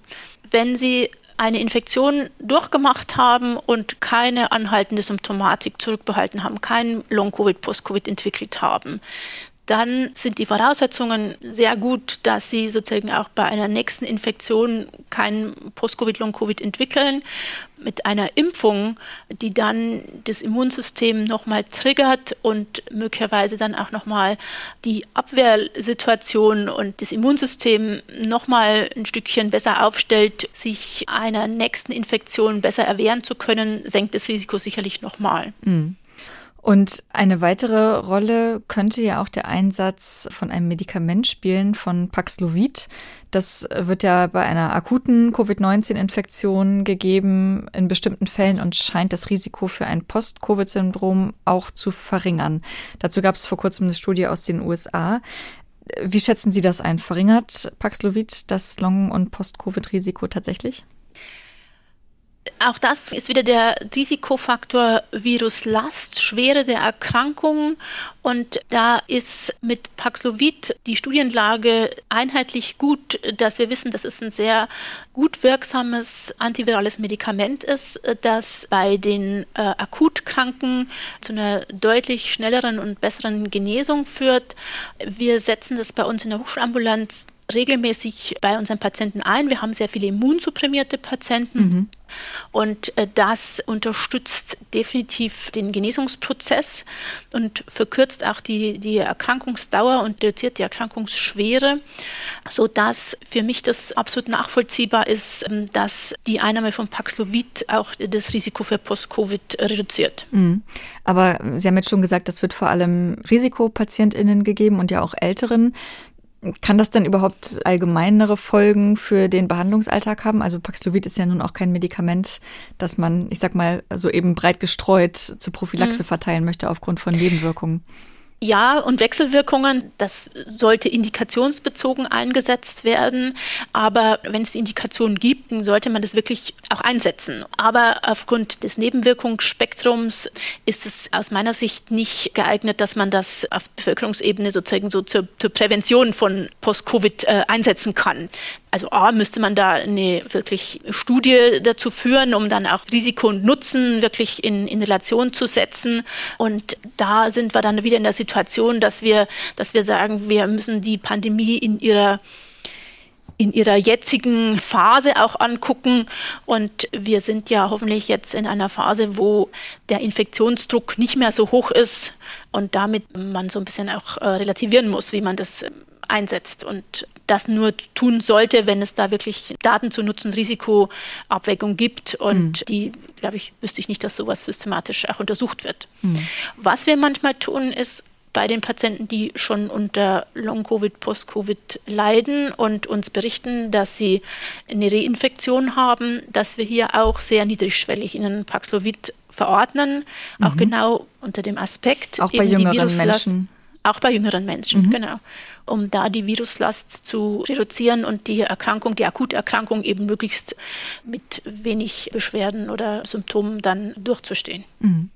wenn Sie eine Infektion durchgemacht haben und keine anhaltende Symptomatik zurückbehalten haben, kein Long-Covid, Post-Covid entwickelt haben, dann sind die Voraussetzungen sehr gut, dass sie sozusagen auch bei einer nächsten Infektion kein Post-Covid, Long-Covid entwickeln. Mit einer Impfung, die dann das Immunsystem nochmal triggert und möglicherweise dann auch nochmal die Abwehrsituation und das Immunsystem nochmal ein Stückchen besser aufstellt, sich einer nächsten Infektion besser erwehren zu können, senkt das Risiko sicherlich nochmal. Mhm. Und eine weitere Rolle könnte ja auch der Einsatz von einem Medikament spielen, von Paxlovid. Das wird ja bei einer akuten Covid-19-Infektion gegeben in bestimmten Fällen und scheint das Risiko für ein Post-Covid-Syndrom auch zu verringern. Dazu gab es vor kurzem eine Studie aus den USA. Wie schätzen Sie das ein? Verringert Paxlovid das Long- und Post-Covid-Risiko tatsächlich? Auch das ist wieder der Risikofaktor Viruslast, Schwere der Erkrankung. Und da ist mit Paxlovid die Studienlage einheitlich gut, dass wir wissen, dass es ein sehr gut wirksames antivirales Medikament ist, das bei den äh, Akutkranken zu einer deutlich schnelleren und besseren Genesung führt. Wir setzen das bei uns in der Hochschulambulanz regelmäßig bei unseren Patienten ein. Wir haben sehr viele immunsupprimierte Patienten. Mhm. Und äh, das unterstützt definitiv den Genesungsprozess und verkürzt auch die, die Erkrankungsdauer und reduziert die Erkrankungsschwere, sodass für mich das absolut nachvollziehbar ist, ähm, dass die Einnahme von Paxlovid auch das Risiko für Post-Covid reduziert. Mhm. Aber Sie haben jetzt schon gesagt, das wird vor allem Risikopatientinnen gegeben und ja auch Älteren. Kann das denn überhaupt allgemeinere Folgen für den Behandlungsalltag haben? Also Paxlovid ist ja nun auch kein Medikament, das man, ich sag mal, so eben breit gestreut zur Prophylaxe mhm. verteilen möchte aufgrund von Nebenwirkungen. Ja, und Wechselwirkungen, das sollte indikationsbezogen eingesetzt werden. Aber wenn es die Indikation gibt, dann sollte man das wirklich auch einsetzen. Aber aufgrund des Nebenwirkungsspektrums ist es aus meiner Sicht nicht geeignet, dass man das auf Bevölkerungsebene sozusagen so zur, zur Prävention von Post-Covid äh, einsetzen kann. Also A, müsste man da eine wirklich Studie dazu führen, um dann auch Risiko und Nutzen wirklich in, in Relation zu setzen. Und da sind wir dann wieder in der Situation, dass wir, dass wir sagen, wir müssen die Pandemie in ihrer in ihrer jetzigen Phase auch angucken. Und wir sind ja hoffentlich jetzt in einer Phase, wo der Infektionsdruck nicht mehr so hoch ist und damit man so ein bisschen auch äh, relativieren muss, wie man das einsetzt und das nur tun sollte, wenn es da wirklich Daten zu Nutzen-Risiko-Abwägung gibt. Und mhm. die, glaube ich, wüsste ich nicht, dass sowas systematisch auch untersucht wird. Mhm. Was wir manchmal tun, ist bei den Patienten, die schon unter Long-Covid, Post-Covid leiden und uns berichten, dass sie eine Reinfektion haben, dass wir hier auch sehr niedrigschwellig ihnen Paxlovid verordnen, mhm. auch genau unter dem Aspekt. Auch bei jüngeren Menschen. Auch bei jüngeren Menschen, mhm. genau um da die Viruslast zu reduzieren und die Erkrankung, die akute Erkrankung eben möglichst mit wenig Beschwerden oder Symptomen dann durchzustehen. Mhm.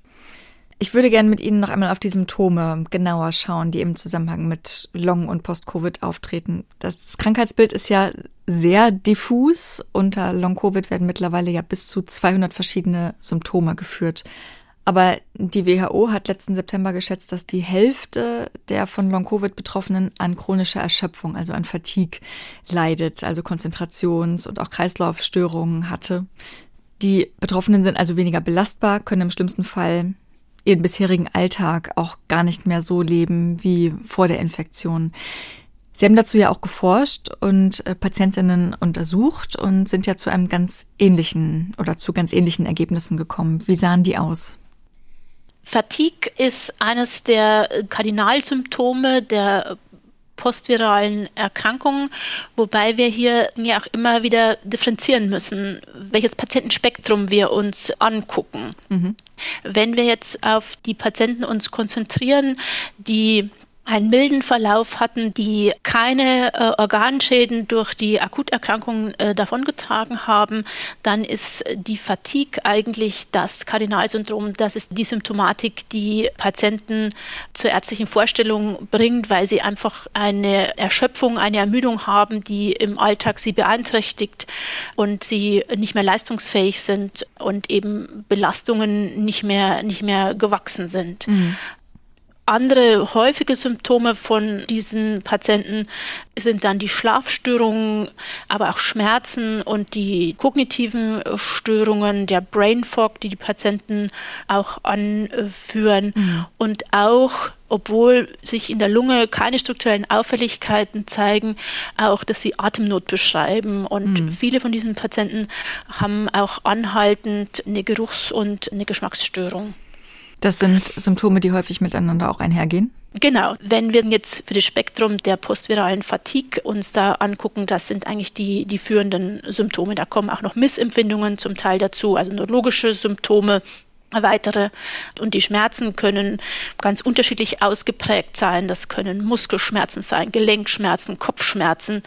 Ich würde gerne mit Ihnen noch einmal auf die Symptome genauer schauen, die im Zusammenhang mit Long- und Post-Covid auftreten. Das Krankheitsbild ist ja sehr diffus. Unter Long-Covid werden mittlerweile ja bis zu 200 verschiedene Symptome geführt. Aber die WHO hat letzten September geschätzt, dass die Hälfte der von Long-Covid-Betroffenen an chronischer Erschöpfung, also an Fatigue, leidet, also Konzentrations- und auch Kreislaufstörungen hatte. Die Betroffenen sind also weniger belastbar, können im schlimmsten Fall ihren bisherigen Alltag auch gar nicht mehr so leben wie vor der Infektion. Sie haben dazu ja auch geforscht und äh, Patientinnen untersucht und sind ja zu einem ganz ähnlichen oder zu ganz ähnlichen Ergebnissen gekommen. Wie sahen die aus? Fatigue ist eines der Kardinalsymptome der postviralen Erkrankungen, wobei wir hier ja auch immer wieder differenzieren müssen, welches Patientenspektrum wir uns angucken. Mhm. Wenn wir jetzt auf die Patienten uns konzentrieren, die einen milden Verlauf hatten, die keine äh, Organschäden durch die Akuterkrankung äh, davongetragen haben, dann ist die Fatigue eigentlich das Kardinalsyndrom. Das ist die Symptomatik, die Patienten zur ärztlichen Vorstellung bringt, weil sie einfach eine Erschöpfung, eine Ermüdung haben, die im Alltag sie beeinträchtigt und sie nicht mehr leistungsfähig sind und eben Belastungen nicht mehr, nicht mehr gewachsen sind. Mhm. Andere häufige Symptome von diesen Patienten sind dann die Schlafstörungen, aber auch Schmerzen und die kognitiven Störungen, der Brain Fog, die die Patienten auch anführen mhm. und auch obwohl sich in der Lunge keine strukturellen Auffälligkeiten zeigen, auch, dass sie Atemnot beschreiben. Und mhm. viele von diesen Patienten haben auch anhaltend eine Geruchs- und eine Geschmacksstörung. Das sind Symptome, die häufig miteinander auch einhergehen. Genau. Wenn wir jetzt für das Spektrum der postviralen Fatigue uns da angucken, das sind eigentlich die, die führenden Symptome. Da kommen auch noch Missempfindungen zum Teil dazu, also neurologische Symptome, weitere. Und die Schmerzen können ganz unterschiedlich ausgeprägt sein. Das können Muskelschmerzen sein, Gelenkschmerzen, Kopfschmerzen.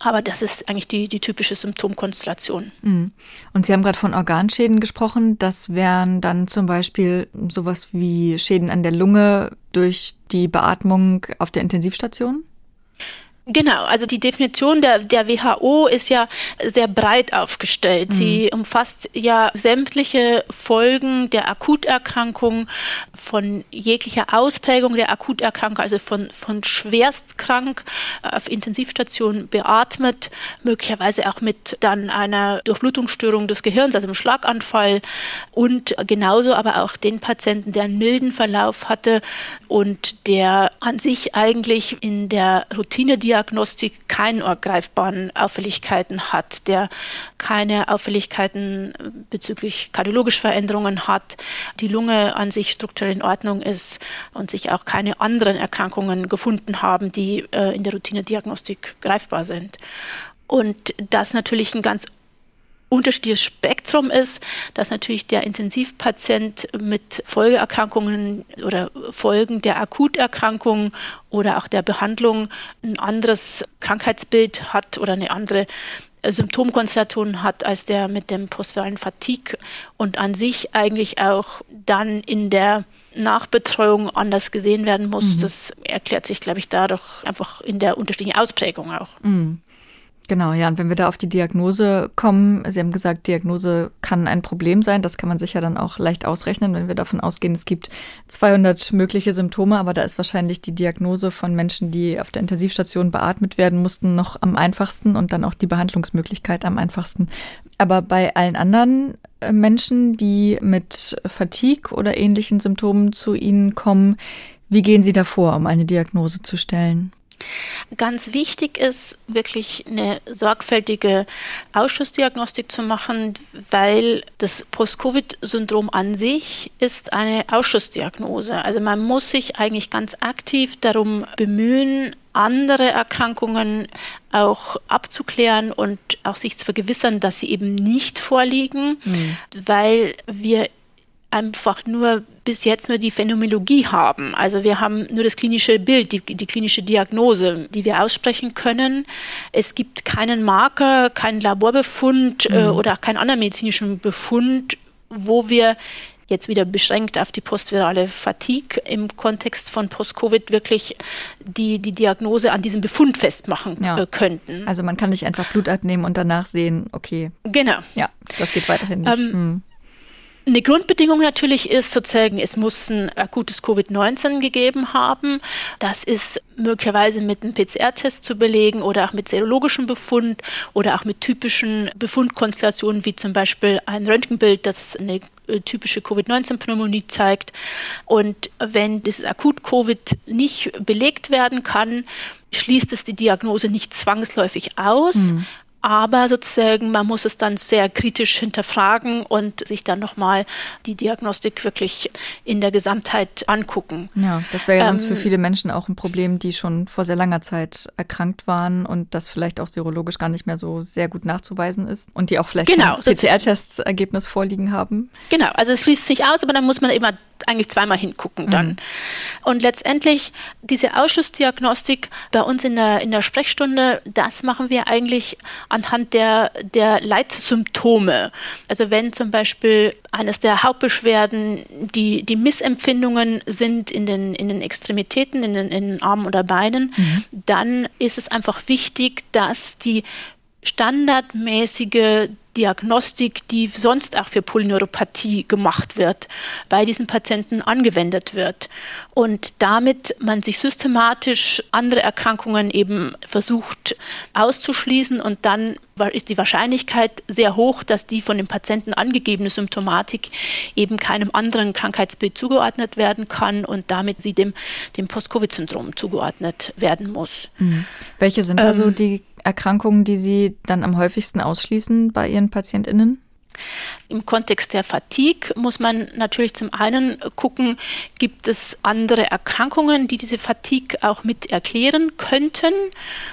Aber das ist eigentlich die, die typische Symptomkonstellation. Mhm. Und Sie haben gerade von Organschäden gesprochen. Das wären dann zum Beispiel sowas wie Schäden an der Lunge durch die Beatmung auf der Intensivstation? Genau, also die Definition der, der WHO ist ja sehr breit aufgestellt. Mhm. Sie umfasst ja sämtliche Folgen der Akuterkrankung, von jeglicher Ausprägung der Akuterkrankung, also von, von schwerstkrank äh, auf Intensivstation beatmet, möglicherweise auch mit dann einer Durchblutungsstörung des Gehirns, also einem Schlaganfall und genauso aber auch den Patienten, der einen milden Verlauf hatte und der an sich eigentlich in der Routine, die Diagnostik keine greifbaren Auffälligkeiten hat, der keine Auffälligkeiten bezüglich kardiologischer Veränderungen hat, die Lunge an sich strukturell in Ordnung ist und sich auch keine anderen Erkrankungen gefunden haben, die äh, in der Routine-Diagnostik greifbar sind. Und das natürlich ein ganz unterschiedliches Spektrum ist, dass natürlich der Intensivpatient mit Folgeerkrankungen oder Folgen der Akuterkrankung oder auch der Behandlung ein anderes Krankheitsbild hat oder eine andere Symptomkonstellation hat als der mit dem postviralen Fatigue und an sich eigentlich auch dann in der Nachbetreuung anders gesehen werden muss. Mhm. Das erklärt sich, glaube ich, dadurch einfach in der unterschiedlichen Ausprägung auch. Mhm. Genau, ja. Und wenn wir da auf die Diagnose kommen, Sie haben gesagt, Diagnose kann ein Problem sein. Das kann man sich ja dann auch leicht ausrechnen, wenn wir davon ausgehen, es gibt 200 mögliche Symptome. Aber da ist wahrscheinlich die Diagnose von Menschen, die auf der Intensivstation beatmet werden mussten, noch am einfachsten und dann auch die Behandlungsmöglichkeit am einfachsten. Aber bei allen anderen äh, Menschen, die mit Fatigue oder ähnlichen Symptomen zu Ihnen kommen, wie gehen Sie davor, um eine Diagnose zu stellen? Ganz wichtig ist wirklich eine sorgfältige Ausschussdiagnostik zu machen, weil das Post-Covid-Syndrom an sich ist eine Ausschussdiagnose. Also man muss sich eigentlich ganz aktiv darum bemühen, andere Erkrankungen auch abzuklären und auch sich zu vergewissern, dass sie eben nicht vorliegen, mhm. weil wir einfach nur bis jetzt nur die Phänomenologie haben. Also wir haben nur das klinische Bild, die, die klinische Diagnose, die wir aussprechen können. Es gibt keinen Marker, keinen Laborbefund äh, mhm. äh, oder keinen anderen medizinischen Befund, wo wir jetzt wieder beschränkt auf die postvirale Fatigue im Kontext von Post-Covid wirklich die, die Diagnose an diesem Befund festmachen ja. äh, könnten. Also man kann nicht einfach Blut abnehmen und danach sehen, okay. Genau. Ja, das geht weiterhin nicht. Ähm, hm. Eine Grundbedingung natürlich ist sozusagen, es muss ein akutes Covid-19 gegeben haben. Das ist möglicherweise mit einem PCR-Test zu belegen oder auch mit serologischem Befund oder auch mit typischen Befundkonstellationen wie zum Beispiel ein Röntgenbild, das eine äh, typische Covid-19-Pneumonie zeigt. Und wenn dieses Akut-Covid nicht belegt werden kann, schließt es die Diagnose nicht zwangsläufig aus. Mhm. Aber sozusagen, man muss es dann sehr kritisch hinterfragen und sich dann nochmal die Diagnostik wirklich in der Gesamtheit angucken. Ja, das wäre ja ähm, sonst für ähm, viele Menschen auch ein Problem, die schon vor sehr langer Zeit erkrankt waren und das vielleicht auch serologisch gar nicht mehr so sehr gut nachzuweisen ist und die auch vielleicht genau, ein PCR-Testergebnis vorliegen haben. Genau, also es schließt sich aus, aber dann muss man immer eigentlich zweimal hingucken dann. Mhm. Und letztendlich diese Ausschussdiagnostik bei uns in der, in der Sprechstunde, das machen wir eigentlich anhand der, der Leitsymptome. Also wenn zum Beispiel eines der Hauptbeschwerden die, die Missempfindungen sind in den, in den Extremitäten, in den, in den Armen oder Beinen, mhm. dann ist es einfach wichtig, dass die standardmäßige Diagnostik, die sonst auch für Polyneuropathie gemacht wird, bei diesen Patienten angewendet wird. Und damit man sich systematisch andere Erkrankungen eben versucht auszuschließen und dann ist die Wahrscheinlichkeit sehr hoch, dass die von dem Patienten angegebene Symptomatik eben keinem anderen Krankheitsbild zugeordnet werden kann und damit sie dem, dem Post-Covid-Syndrom zugeordnet werden muss. Mhm. Welche sind also ähm, die Erkrankungen, die Sie dann am häufigsten ausschließen bei Ihren PatientInnen? Im Kontext der Fatigue muss man natürlich zum einen gucken, gibt es andere Erkrankungen, die diese Fatigue auch mit erklären könnten.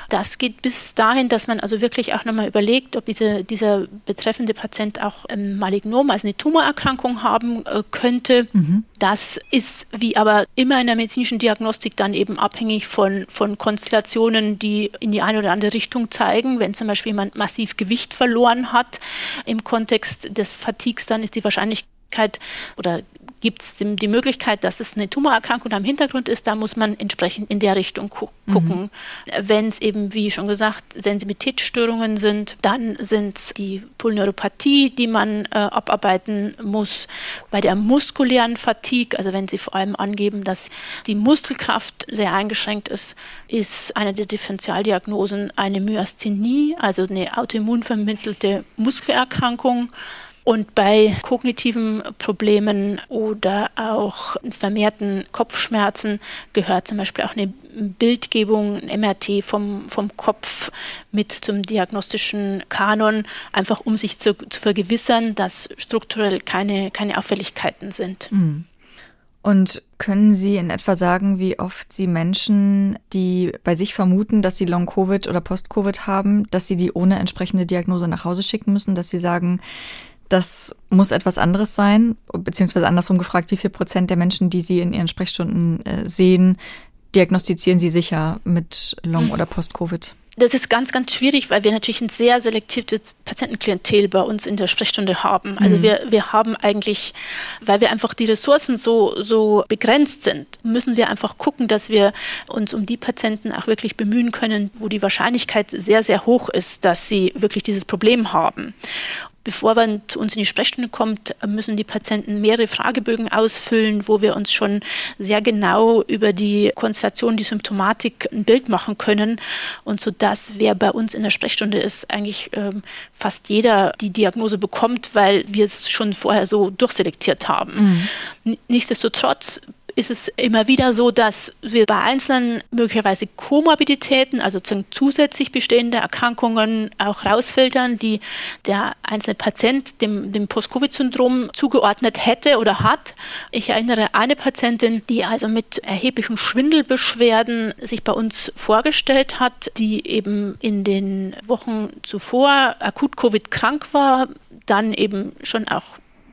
Das geht bis dahin, dass man also wirklich auch nochmal überlegt, ob diese, dieser betreffende Patient auch ein Malignom, also eine Tumorerkrankung haben äh, könnte. Mhm. Das ist wie aber immer in der medizinischen Diagnostik dann eben abhängig von, von Konstellationen, die in die eine oder andere Richtung zeigen. Wenn zum Beispiel jemand massiv Gewicht verloren hat im Kontext des Fatigues, dann ist die Wahrscheinlichkeit oder gibt es die Möglichkeit, dass es eine Tumorerkrankung am Hintergrund ist, da muss man entsprechend in der Richtung gu mhm. gucken. Mhm. Wenn es eben, wie schon gesagt, Sensibilitätsstörungen sind, dann sind es die Polyneuropathie, die man äh, abarbeiten muss. Bei der muskulären Fatigue, also wenn Sie vor allem angeben, dass die Muskelkraft sehr eingeschränkt ist, ist eine der Differentialdiagnosen eine Myasthenie, also eine autoimmunvermittelte Muskelerkrankung. Und bei kognitiven Problemen oder auch vermehrten Kopfschmerzen gehört zum Beispiel auch eine Bildgebung, ein MRT vom, vom Kopf mit zum diagnostischen Kanon, einfach um sich zu, zu vergewissern, dass strukturell keine, keine Auffälligkeiten sind. Mhm. Und können Sie in etwa sagen, wie oft Sie Menschen, die bei sich vermuten, dass sie Long-Covid oder Post-Covid haben, dass Sie die ohne entsprechende Diagnose nach Hause schicken müssen, dass Sie sagen, das muss etwas anderes sein, beziehungsweise andersrum gefragt, wie viel Prozent der Menschen, die Sie in Ihren Sprechstunden äh, sehen, diagnostizieren Sie sicher mit Long- oder Post-Covid? Das ist ganz, ganz schwierig, weil wir natürlich ein sehr selektiertes Patientenklientel bei uns in der Sprechstunde haben. Also mhm. wir, wir haben eigentlich, weil wir einfach die Ressourcen so, so begrenzt sind, müssen wir einfach gucken, dass wir uns um die Patienten auch wirklich bemühen können, wo die Wahrscheinlichkeit sehr, sehr hoch ist, dass sie wirklich dieses Problem haben. Bevor man zu uns in die Sprechstunde kommt, müssen die Patienten mehrere Fragebögen ausfüllen, wo wir uns schon sehr genau über die Konstellation, die Symptomatik ein Bild machen können. Und so dass wer bei uns in der Sprechstunde ist, eigentlich ähm, fast jeder die Diagnose bekommt, weil wir es schon vorher so durchselektiert haben. Mhm. Nichtsdestotrotz ist es immer wieder so, dass wir bei einzelnen möglicherweise Komorbiditäten, also zusätzlich bestehende Erkrankungen auch rausfiltern, die der einzelne Patient dem, dem Post-Covid-Syndrom zugeordnet hätte oder hat. Ich erinnere eine Patientin, die also mit erheblichen Schwindelbeschwerden sich bei uns vorgestellt hat, die eben in den Wochen zuvor akut Covid krank war, dann eben schon auch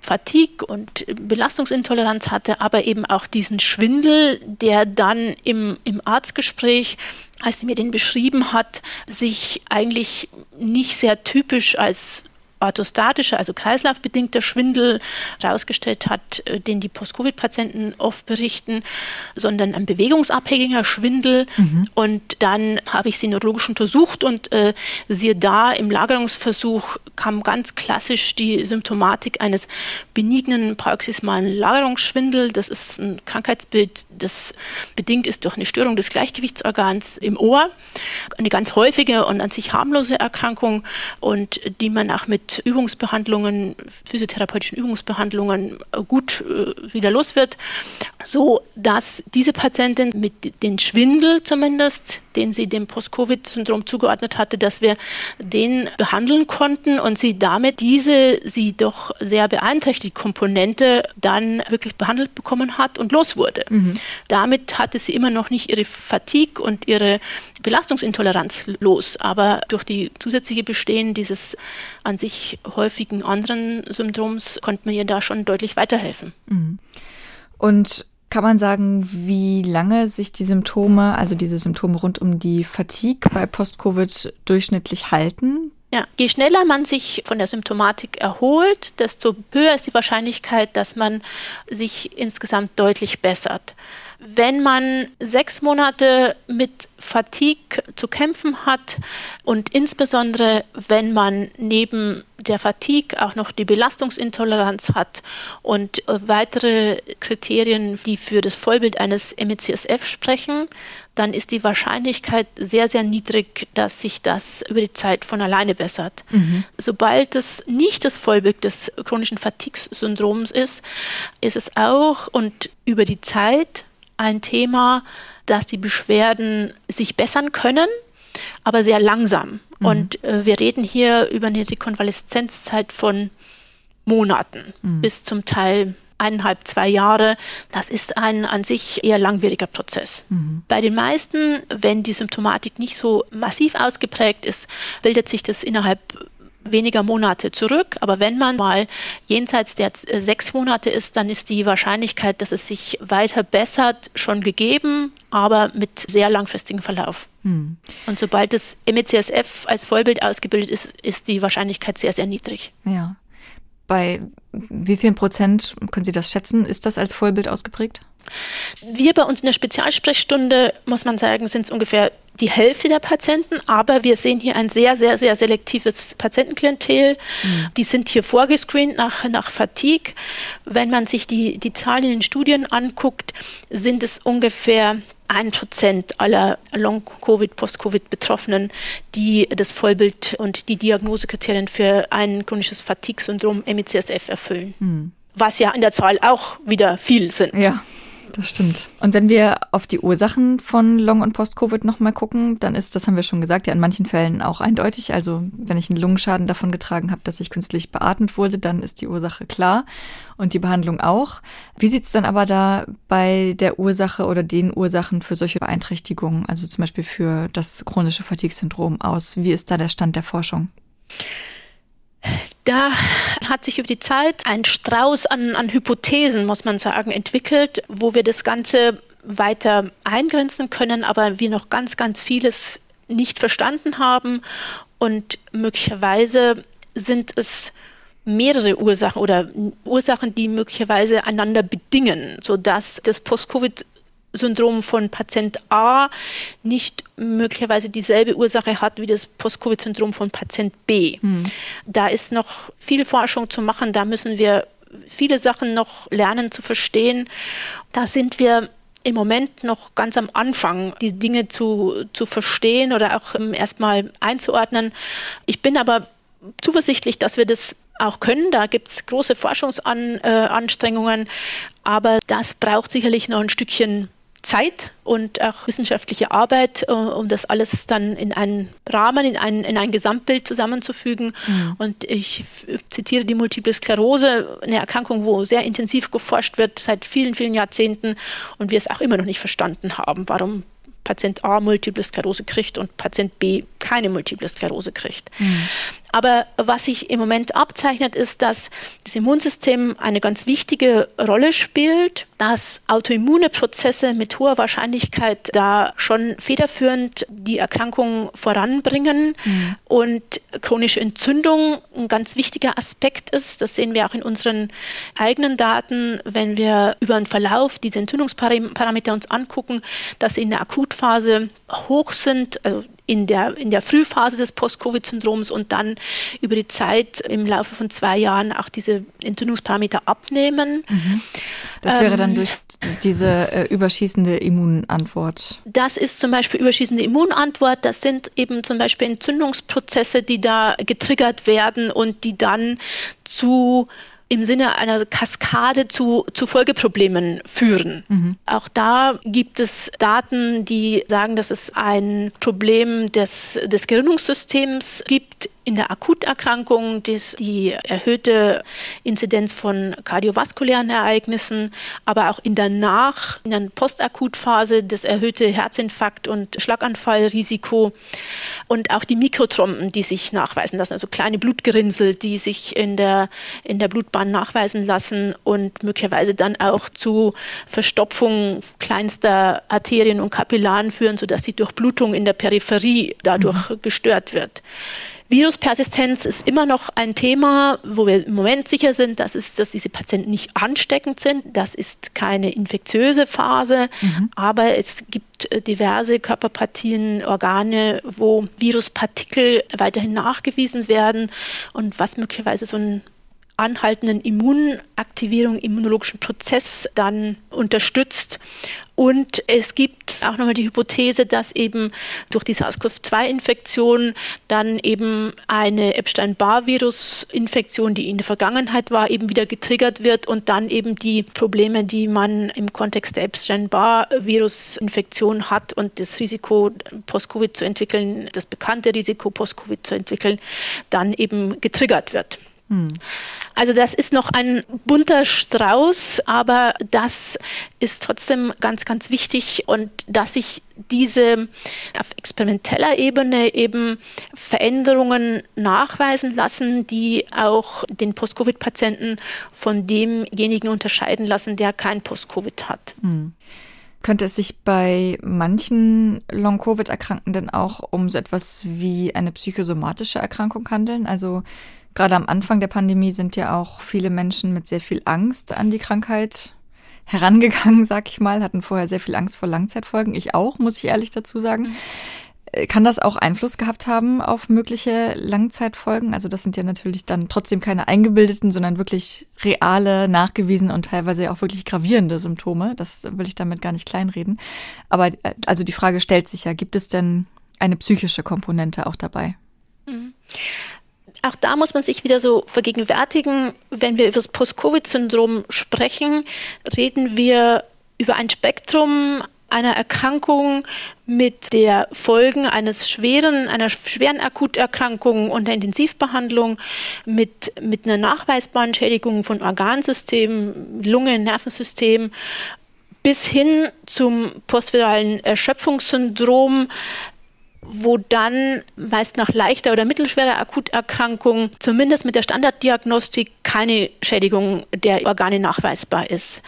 Fatigue und Belastungsintoleranz hatte, aber eben auch diesen Schwindel, der dann im, im Arztgespräch, als sie mir den beschrieben hat, sich eigentlich nicht sehr typisch als orthostatischer, also kreislaufbedingter Schwindel herausgestellt hat, äh, den die Post-Covid-Patienten oft berichten, sondern ein bewegungsabhängiger Schwindel. Mhm. Und dann habe ich sie neurologisch untersucht und äh, siehe da, im Lagerungsversuch kam ganz klassisch die Symptomatik eines benignen paroxysmalen Lagerungsschwindel. Das ist ein Krankheitsbild, das bedingt ist durch eine Störung des Gleichgewichtsorgans im Ohr. Eine ganz häufige und an sich harmlose Erkrankung und die man auch mit Übungsbehandlungen, physiotherapeutischen Übungsbehandlungen gut äh, wieder los wird, so dass diese Patientin mit dem Schwindel zumindest, den sie dem Post-Covid-Syndrom zugeordnet hatte, dass wir den behandeln konnten und sie damit diese sie doch sehr beeinträchtigte Komponente dann wirklich behandelt bekommen hat und los wurde. Mhm. Damit hatte sie immer noch nicht ihre Fatigue und ihre Belastungsintoleranz los, aber durch die zusätzliche Bestehen dieses an sich häufigen anderen Syndroms konnte man ihr da schon deutlich weiterhelfen. Mhm. Und kann man sagen, wie lange sich die Symptome, also diese Symptome rund um die Fatigue bei Post-Covid durchschnittlich halten? Ja, je schneller man sich von der Symptomatik erholt, desto höher ist die Wahrscheinlichkeit, dass man sich insgesamt deutlich bessert. Wenn man sechs Monate mit Fatigue zu kämpfen hat und insbesondere wenn man neben der Fatigue auch noch die Belastungsintoleranz hat und weitere Kriterien, die für das Vollbild eines MECSF sprechen, dann ist die Wahrscheinlichkeit sehr, sehr niedrig, dass sich das über die Zeit von alleine bessert. Mhm. Sobald es nicht das Vollbild des chronischen Fatigue-Syndroms ist, ist es auch und über die Zeit ein Thema, dass die Beschwerden sich bessern können, aber sehr langsam. Mhm. Und äh, wir reden hier über eine Rekonvaleszenzzeit von Monaten mhm. bis zum Teil eineinhalb, zwei Jahre. Das ist ein an sich eher langwieriger Prozess. Mhm. Bei den meisten, wenn die Symptomatik nicht so massiv ausgeprägt ist, bildet sich das innerhalb weniger Monate zurück. Aber wenn man mal jenseits der äh, sechs Monate ist, dann ist die Wahrscheinlichkeit, dass es sich weiter bessert, schon gegeben, aber mit sehr langfristigem Verlauf. Hm. Und sobald das MECSF als Vollbild ausgebildet ist, ist die Wahrscheinlichkeit sehr, sehr niedrig. Ja. Bei wie vielen Prozent, können Sie das schätzen, ist das als Vollbild ausgeprägt? Wir bei uns in der Spezialsprechstunde, muss man sagen, sind es ungefähr die Hälfte der Patienten, aber wir sehen hier ein sehr, sehr, sehr selektives Patientenklientel. Mhm. Die sind hier vorgescreent nach, nach Fatigue. Wenn man sich die, die Zahlen in den Studien anguckt, sind es ungefähr ein Prozent aller Long-Covid, Post-Covid-Betroffenen, die das Vollbild und die Diagnosekriterien für ein chronisches Fatigue-Syndrom MECSF erfüllen. Mhm. Was ja in der Zahl auch wieder viel sind. Ja. Das stimmt. Und wenn wir auf die Ursachen von Long- und Post-Covid nochmal gucken, dann ist, das haben wir schon gesagt, ja in manchen Fällen auch eindeutig. Also wenn ich einen Lungenschaden davon getragen habe, dass ich künstlich beatmet wurde, dann ist die Ursache klar und die Behandlung auch. Wie sieht es dann aber da bei der Ursache oder den Ursachen für solche Beeinträchtigungen, also zum Beispiel für das chronische Fatigue-Syndrom aus? Wie ist da der Stand der Forschung? Da hat sich über die Zeit ein Strauß an, an Hypothesen, muss man sagen, entwickelt, wo wir das Ganze weiter eingrenzen können, aber wir noch ganz, ganz vieles nicht verstanden haben. Und möglicherweise sind es mehrere Ursachen oder Ursachen, die möglicherweise einander bedingen, sodass das Post-Covid Syndrom von Patient A nicht möglicherweise dieselbe Ursache hat wie das Post-Covid-Syndrom von Patient B. Hm. Da ist noch viel Forschung zu machen, da müssen wir viele Sachen noch lernen zu verstehen. Da sind wir im Moment noch ganz am Anfang, die Dinge zu, zu verstehen oder auch um, erstmal einzuordnen. Ich bin aber zuversichtlich, dass wir das auch können. Da gibt es große Forschungsanstrengungen, äh, aber das braucht sicherlich noch ein Stückchen Zeit und auch wissenschaftliche Arbeit, äh, um das alles dann in einen Rahmen, in ein, in ein Gesamtbild zusammenzufügen. Mhm. Und ich zitiere die Multiple Sklerose, eine Erkrankung, wo sehr intensiv geforscht wird seit vielen, vielen Jahrzehnten und wir es auch immer noch nicht verstanden haben, warum Patient A Multiple Sklerose kriegt und Patient B keine Multiple Sklerose kriegt. Mhm. Aber was sich im Moment abzeichnet, ist, dass das Immunsystem eine ganz wichtige Rolle spielt, dass autoimmune Prozesse mit hoher Wahrscheinlichkeit da schon federführend die Erkrankung voranbringen mhm. und chronische Entzündung ein ganz wichtiger Aspekt ist. Das sehen wir auch in unseren eigenen Daten, wenn wir über den Verlauf diese Entzündungsparameter uns angucken, dass sie in der Akutphase hoch sind, also in der, in der Frühphase des Post-Covid-Syndroms und dann über die Zeit im Laufe von zwei Jahren auch diese Entzündungsparameter abnehmen. Mhm. Das wäre ähm, dann durch diese äh, überschießende Immunantwort. Das ist zum Beispiel überschießende Immunantwort. Das sind eben zum Beispiel Entzündungsprozesse, die da getriggert werden und die dann zu im Sinne einer Kaskade zu, zu Folgeproblemen führen. Mhm. Auch da gibt es Daten, die sagen, dass es ein Problem des, des Gerinnungssystems gibt in der Akuterkrankung das die erhöhte Inzidenz von kardiovaskulären Ereignissen, aber auch in der Nach-, in der Postakutphase das erhöhte Herzinfarkt- und Schlaganfallrisiko und auch die Mikrotrompen, die sich nachweisen lassen, also kleine Blutgerinnsel, die sich in der, in der Blutbahn nachweisen lassen und möglicherweise dann auch zu Verstopfung kleinster Arterien und Kapillaren führen, sodass die Durchblutung in der Peripherie dadurch mhm. gestört wird. Viruspersistenz ist immer noch ein Thema, wo wir im Moment sicher sind, dass, es, dass diese Patienten nicht ansteckend sind. Das ist keine infektiöse Phase, mhm. aber es gibt äh, diverse Körperpartien, Organe, wo Viruspartikel weiterhin nachgewiesen werden und was möglicherweise so ein anhaltenden Immunaktivierung, immunologischen Prozess dann unterstützt. Und es gibt auch nochmal die Hypothese, dass eben durch die SARS-CoV-2-Infektion dann eben eine Epstein-Barr-Virus-Infektion, die in der Vergangenheit war, eben wieder getriggert wird und dann eben die Probleme, die man im Kontext der Epstein-Barr-Virus-Infektion hat und das Risiko, Post-Covid zu entwickeln, das bekannte Risiko, Post-Covid zu entwickeln, dann eben getriggert wird. Hm. Also das ist noch ein bunter Strauß, aber das ist trotzdem ganz, ganz wichtig und dass sich diese auf experimenteller Ebene eben Veränderungen nachweisen lassen, die auch den Post-Covid-Patienten von demjenigen unterscheiden lassen, der kein Post-Covid hat. Hm. Könnte es sich bei manchen Long-Covid-Erkrankten auch um so etwas wie eine psychosomatische Erkrankung handeln? Also Gerade am Anfang der Pandemie sind ja auch viele Menschen mit sehr viel Angst an die Krankheit herangegangen, sag ich mal, hatten vorher sehr viel Angst vor Langzeitfolgen. Ich auch, muss ich ehrlich dazu sagen. Äh, kann das auch Einfluss gehabt haben auf mögliche Langzeitfolgen? Also das sind ja natürlich dann trotzdem keine eingebildeten, sondern wirklich reale, nachgewiesene und teilweise auch wirklich gravierende Symptome. Das will ich damit gar nicht kleinreden. Aber äh, also die Frage stellt sich ja, gibt es denn eine psychische Komponente auch dabei? Mhm auch da muss man sich wieder so vergegenwärtigen, wenn wir über das Post-Covid-Syndrom sprechen, reden wir über ein Spektrum einer Erkrankung mit der Folgen eines schweren, einer schweren Akuterkrankung und der Intensivbehandlung mit, mit einer nachweisbaren Schädigung von Organsystemen, Lunge, Nervensystem bis hin zum postviralen Erschöpfungssyndrom, wo dann meist nach leichter oder mittelschwerer Akuterkrankung zumindest mit der Standarddiagnostik keine Schädigung der Organe nachweisbar ist.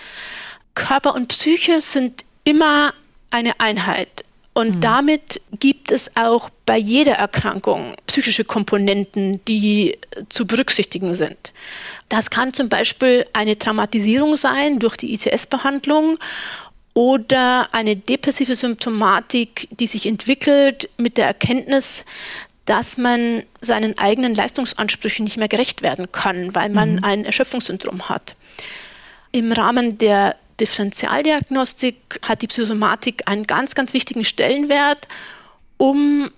Körper und Psyche sind immer eine Einheit. Und mhm. damit gibt es auch bei jeder Erkrankung psychische Komponenten, die zu berücksichtigen sind. Das kann zum Beispiel eine Traumatisierung sein durch die ICS-Behandlung oder eine depressive Symptomatik, die sich entwickelt mit der Erkenntnis, dass man seinen eigenen Leistungsansprüchen nicht mehr gerecht werden kann, weil man mhm. ein Erschöpfungssyndrom hat. Im Rahmen der Differentialdiagnostik hat die Psychosomatik einen ganz, ganz wichtigen Stellenwert, um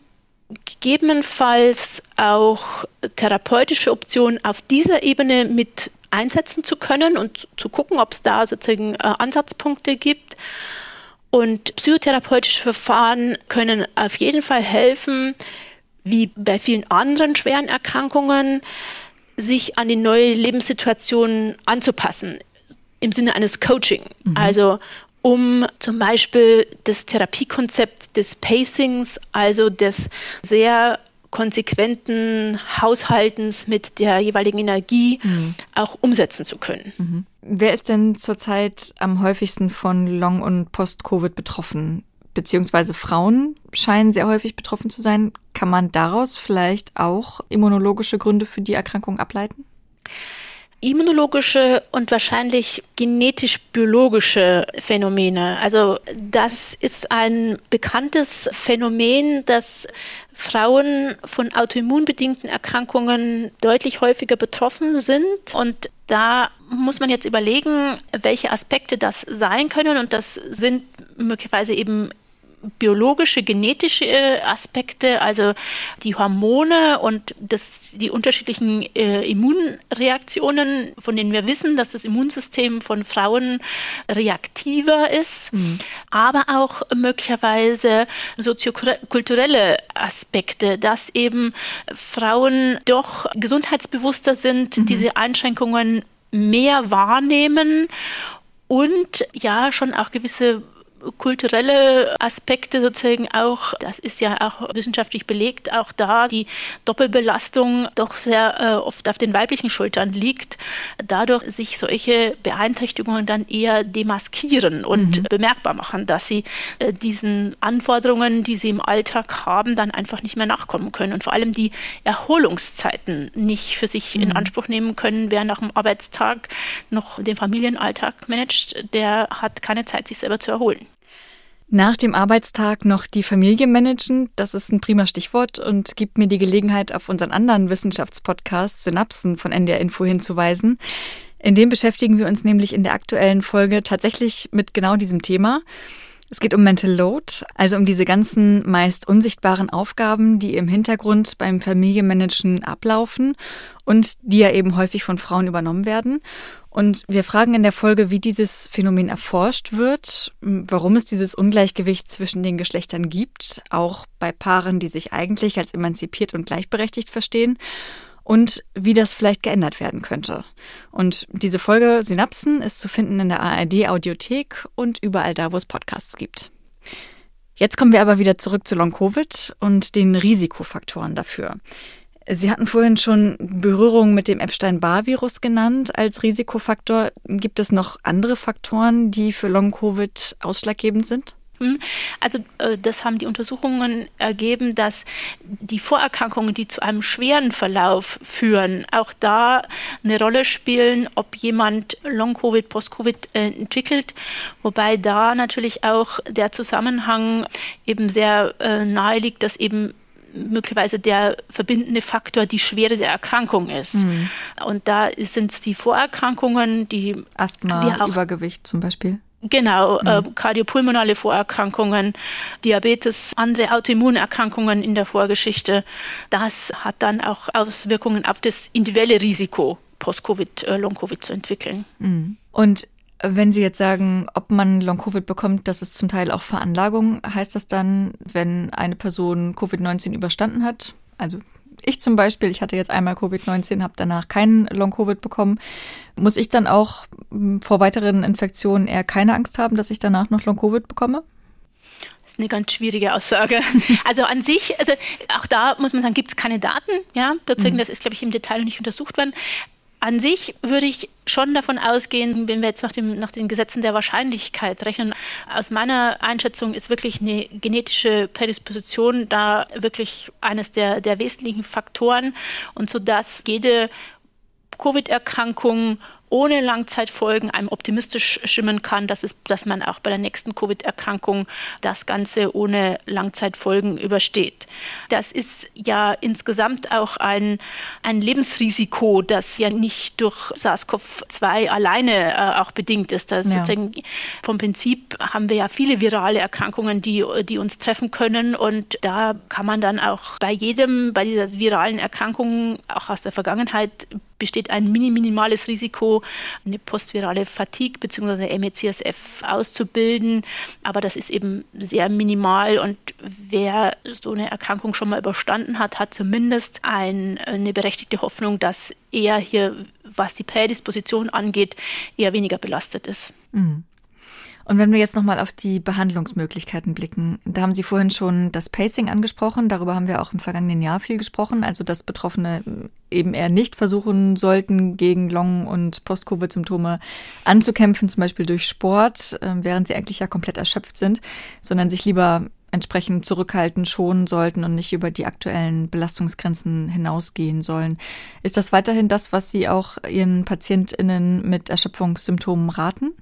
gegebenenfalls auch therapeutische Optionen auf dieser Ebene mit einsetzen zu können und zu gucken, ob es da sozusagen äh, Ansatzpunkte gibt. Und psychotherapeutische Verfahren können auf jeden Fall helfen, wie bei vielen anderen schweren Erkrankungen, sich an die neue Lebenssituation anzupassen, im Sinne eines Coaching. Mhm. Also um zum Beispiel das Therapiekonzept des Pacings, also des sehr konsequenten Haushaltens mit der jeweiligen Energie mhm. auch umsetzen zu können. Mhm. Wer ist denn zurzeit am häufigsten von Long- und Post-Covid betroffen? Beziehungsweise Frauen scheinen sehr häufig betroffen zu sein. Kann man daraus vielleicht auch immunologische Gründe für die Erkrankung ableiten? Immunologische und wahrscheinlich genetisch-biologische Phänomene. Also das ist ein bekanntes Phänomen, dass Frauen von autoimmunbedingten Erkrankungen deutlich häufiger betroffen sind. Und da muss man jetzt überlegen, welche Aspekte das sein können. Und das sind möglicherweise eben biologische, genetische äh, Aspekte, also die Hormone und das, die unterschiedlichen äh, Immunreaktionen, von denen wir wissen, dass das Immunsystem von Frauen reaktiver ist, mhm. aber auch möglicherweise soziokulturelle Aspekte, dass eben Frauen doch gesundheitsbewusster sind, mhm. diese Einschränkungen mehr wahrnehmen und ja schon auch gewisse kulturelle Aspekte sozusagen auch, das ist ja auch wissenschaftlich belegt, auch da die Doppelbelastung doch sehr äh, oft auf den weiblichen Schultern liegt, dadurch sich solche Beeinträchtigungen dann eher demaskieren und mhm. bemerkbar machen, dass sie äh, diesen Anforderungen, die sie im Alltag haben, dann einfach nicht mehr nachkommen können und vor allem die Erholungszeiten nicht für sich mhm. in Anspruch nehmen können, wer nach dem Arbeitstag noch den Familienalltag managt, der hat keine Zeit, sich selber zu erholen. Nach dem Arbeitstag noch die Familie managen, das ist ein prima Stichwort und gibt mir die Gelegenheit, auf unseren anderen Wissenschaftspodcast Synapsen von NDR Info hinzuweisen. In dem beschäftigen wir uns nämlich in der aktuellen Folge tatsächlich mit genau diesem Thema. Es geht um Mental Load, also um diese ganzen meist unsichtbaren Aufgaben, die im Hintergrund beim Familienmanagen ablaufen und die ja eben häufig von Frauen übernommen werden. Und wir fragen in der Folge, wie dieses Phänomen erforscht wird, warum es dieses Ungleichgewicht zwischen den Geschlechtern gibt, auch bei Paaren, die sich eigentlich als emanzipiert und gleichberechtigt verstehen, und wie das vielleicht geändert werden könnte. Und diese Folge Synapsen ist zu finden in der ARD Audiothek und überall da, wo es Podcasts gibt. Jetzt kommen wir aber wieder zurück zu Long Covid und den Risikofaktoren dafür. Sie hatten vorhin schon Berührung mit dem Epstein-Barr-Virus genannt als Risikofaktor. Gibt es noch andere Faktoren, die für Long-Covid ausschlaggebend sind? Hm? Also äh, das haben die Untersuchungen ergeben, dass die Vorerkrankungen, die zu einem schweren Verlauf führen, auch da eine Rolle spielen, ob jemand Long-Covid, Post-Covid äh, entwickelt, wobei da natürlich auch der Zusammenhang eben sehr äh, nahe liegt, dass eben möglicherweise der verbindende Faktor die Schwere der Erkrankung ist. Mhm. Und da sind es die Vorerkrankungen, die Asthma, auch, Übergewicht zum Beispiel. Genau, mhm. äh, kardiopulmonale Vorerkrankungen, Diabetes, andere Autoimmunerkrankungen in der Vorgeschichte. Das hat dann auch Auswirkungen auf das individuelle Risiko, Post-Covid, äh, Long-Covid zu entwickeln. Mhm. Und wenn Sie jetzt sagen, ob man Long-Covid bekommt, das ist zum Teil auch Veranlagung, heißt das dann, wenn eine Person Covid-19 überstanden hat, also ich zum Beispiel, ich hatte jetzt einmal Covid-19, habe danach keinen Long-Covid bekommen, muss ich dann auch hm, vor weiteren Infektionen eher keine Angst haben, dass ich danach noch Long-Covid bekomme? Das ist eine ganz schwierige Aussage. Also an sich, also auch da muss man sagen, gibt es keine Daten, ja, dazu, mhm. das ist, glaube ich, im Detail nicht untersucht worden. An sich würde ich schon davon ausgehen, wenn wir jetzt nach, dem, nach den Gesetzen der Wahrscheinlichkeit rechnen, aus meiner Einschätzung ist wirklich eine genetische Prädisposition da wirklich eines der, der wesentlichen Faktoren. Und so dass jede Covid-Erkrankung ohne Langzeitfolgen einem optimistisch schimmen kann, dass, es, dass man auch bei der nächsten Covid-Erkrankung das Ganze ohne Langzeitfolgen übersteht. Das ist ja insgesamt auch ein, ein Lebensrisiko, das ja nicht durch SARS-CoV-2 alleine äh, auch bedingt ist. Das ja. vom Prinzip haben wir ja viele virale Erkrankungen, die, die uns treffen können und da kann man dann auch bei jedem, bei dieser viralen Erkrankung, auch aus der Vergangenheit, besteht ein minimales Risiko, eine postvirale Fatigue bzw. MECSF auszubilden. Aber das ist eben sehr minimal und wer so eine Erkrankung schon mal überstanden hat, hat zumindest ein, eine berechtigte Hoffnung, dass er hier, was die Prädisposition angeht, eher weniger belastet ist. Mhm. Und wenn wir jetzt nochmal auf die Behandlungsmöglichkeiten blicken, da haben Sie vorhin schon das Pacing angesprochen. Darüber haben wir auch im vergangenen Jahr viel gesprochen. Also, dass Betroffene eben eher nicht versuchen sollten, gegen Long- und Post-Covid-Symptome anzukämpfen, zum Beispiel durch Sport, ähm, während sie eigentlich ja komplett erschöpft sind, sondern sich lieber entsprechend zurückhalten, schonen sollten und nicht über die aktuellen Belastungsgrenzen hinausgehen sollen. Ist das weiterhin das, was Sie auch Ihren PatientInnen mit Erschöpfungssymptomen raten?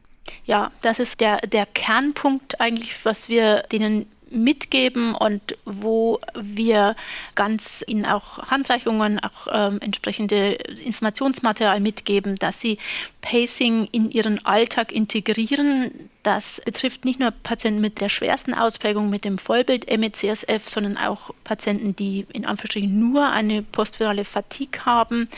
Ja, das ist der, der Kernpunkt eigentlich, was wir denen mitgeben und wo wir ganz ihnen auch Handreichungen, auch ähm, entsprechende Informationsmaterial mitgeben, dass sie Pacing in ihren Alltag integrieren. Das betrifft nicht nur Patienten mit der schwersten Ausprägung mit dem Vollbild MECSF, sondern auch Patienten, die in Anführungsstrichen nur eine postvirale Fatigue haben,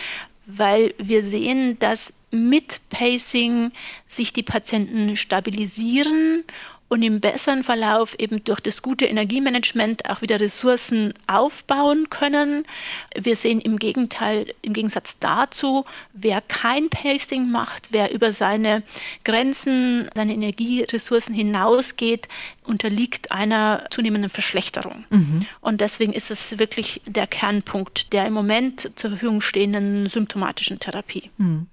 weil wir sehen, dass mit Pacing sich die Patienten stabilisieren und im besseren Verlauf eben durch das gute Energiemanagement auch wieder Ressourcen aufbauen können. Wir sehen im Gegenteil, im Gegensatz dazu, wer kein Pacing macht, wer über seine Grenzen, seine Energieressourcen hinausgeht, unterliegt einer zunehmenden Verschlechterung. Mhm. Und deswegen ist es wirklich der Kernpunkt der im Moment zur Verfügung stehenden symptomatischen Therapie. Mhm.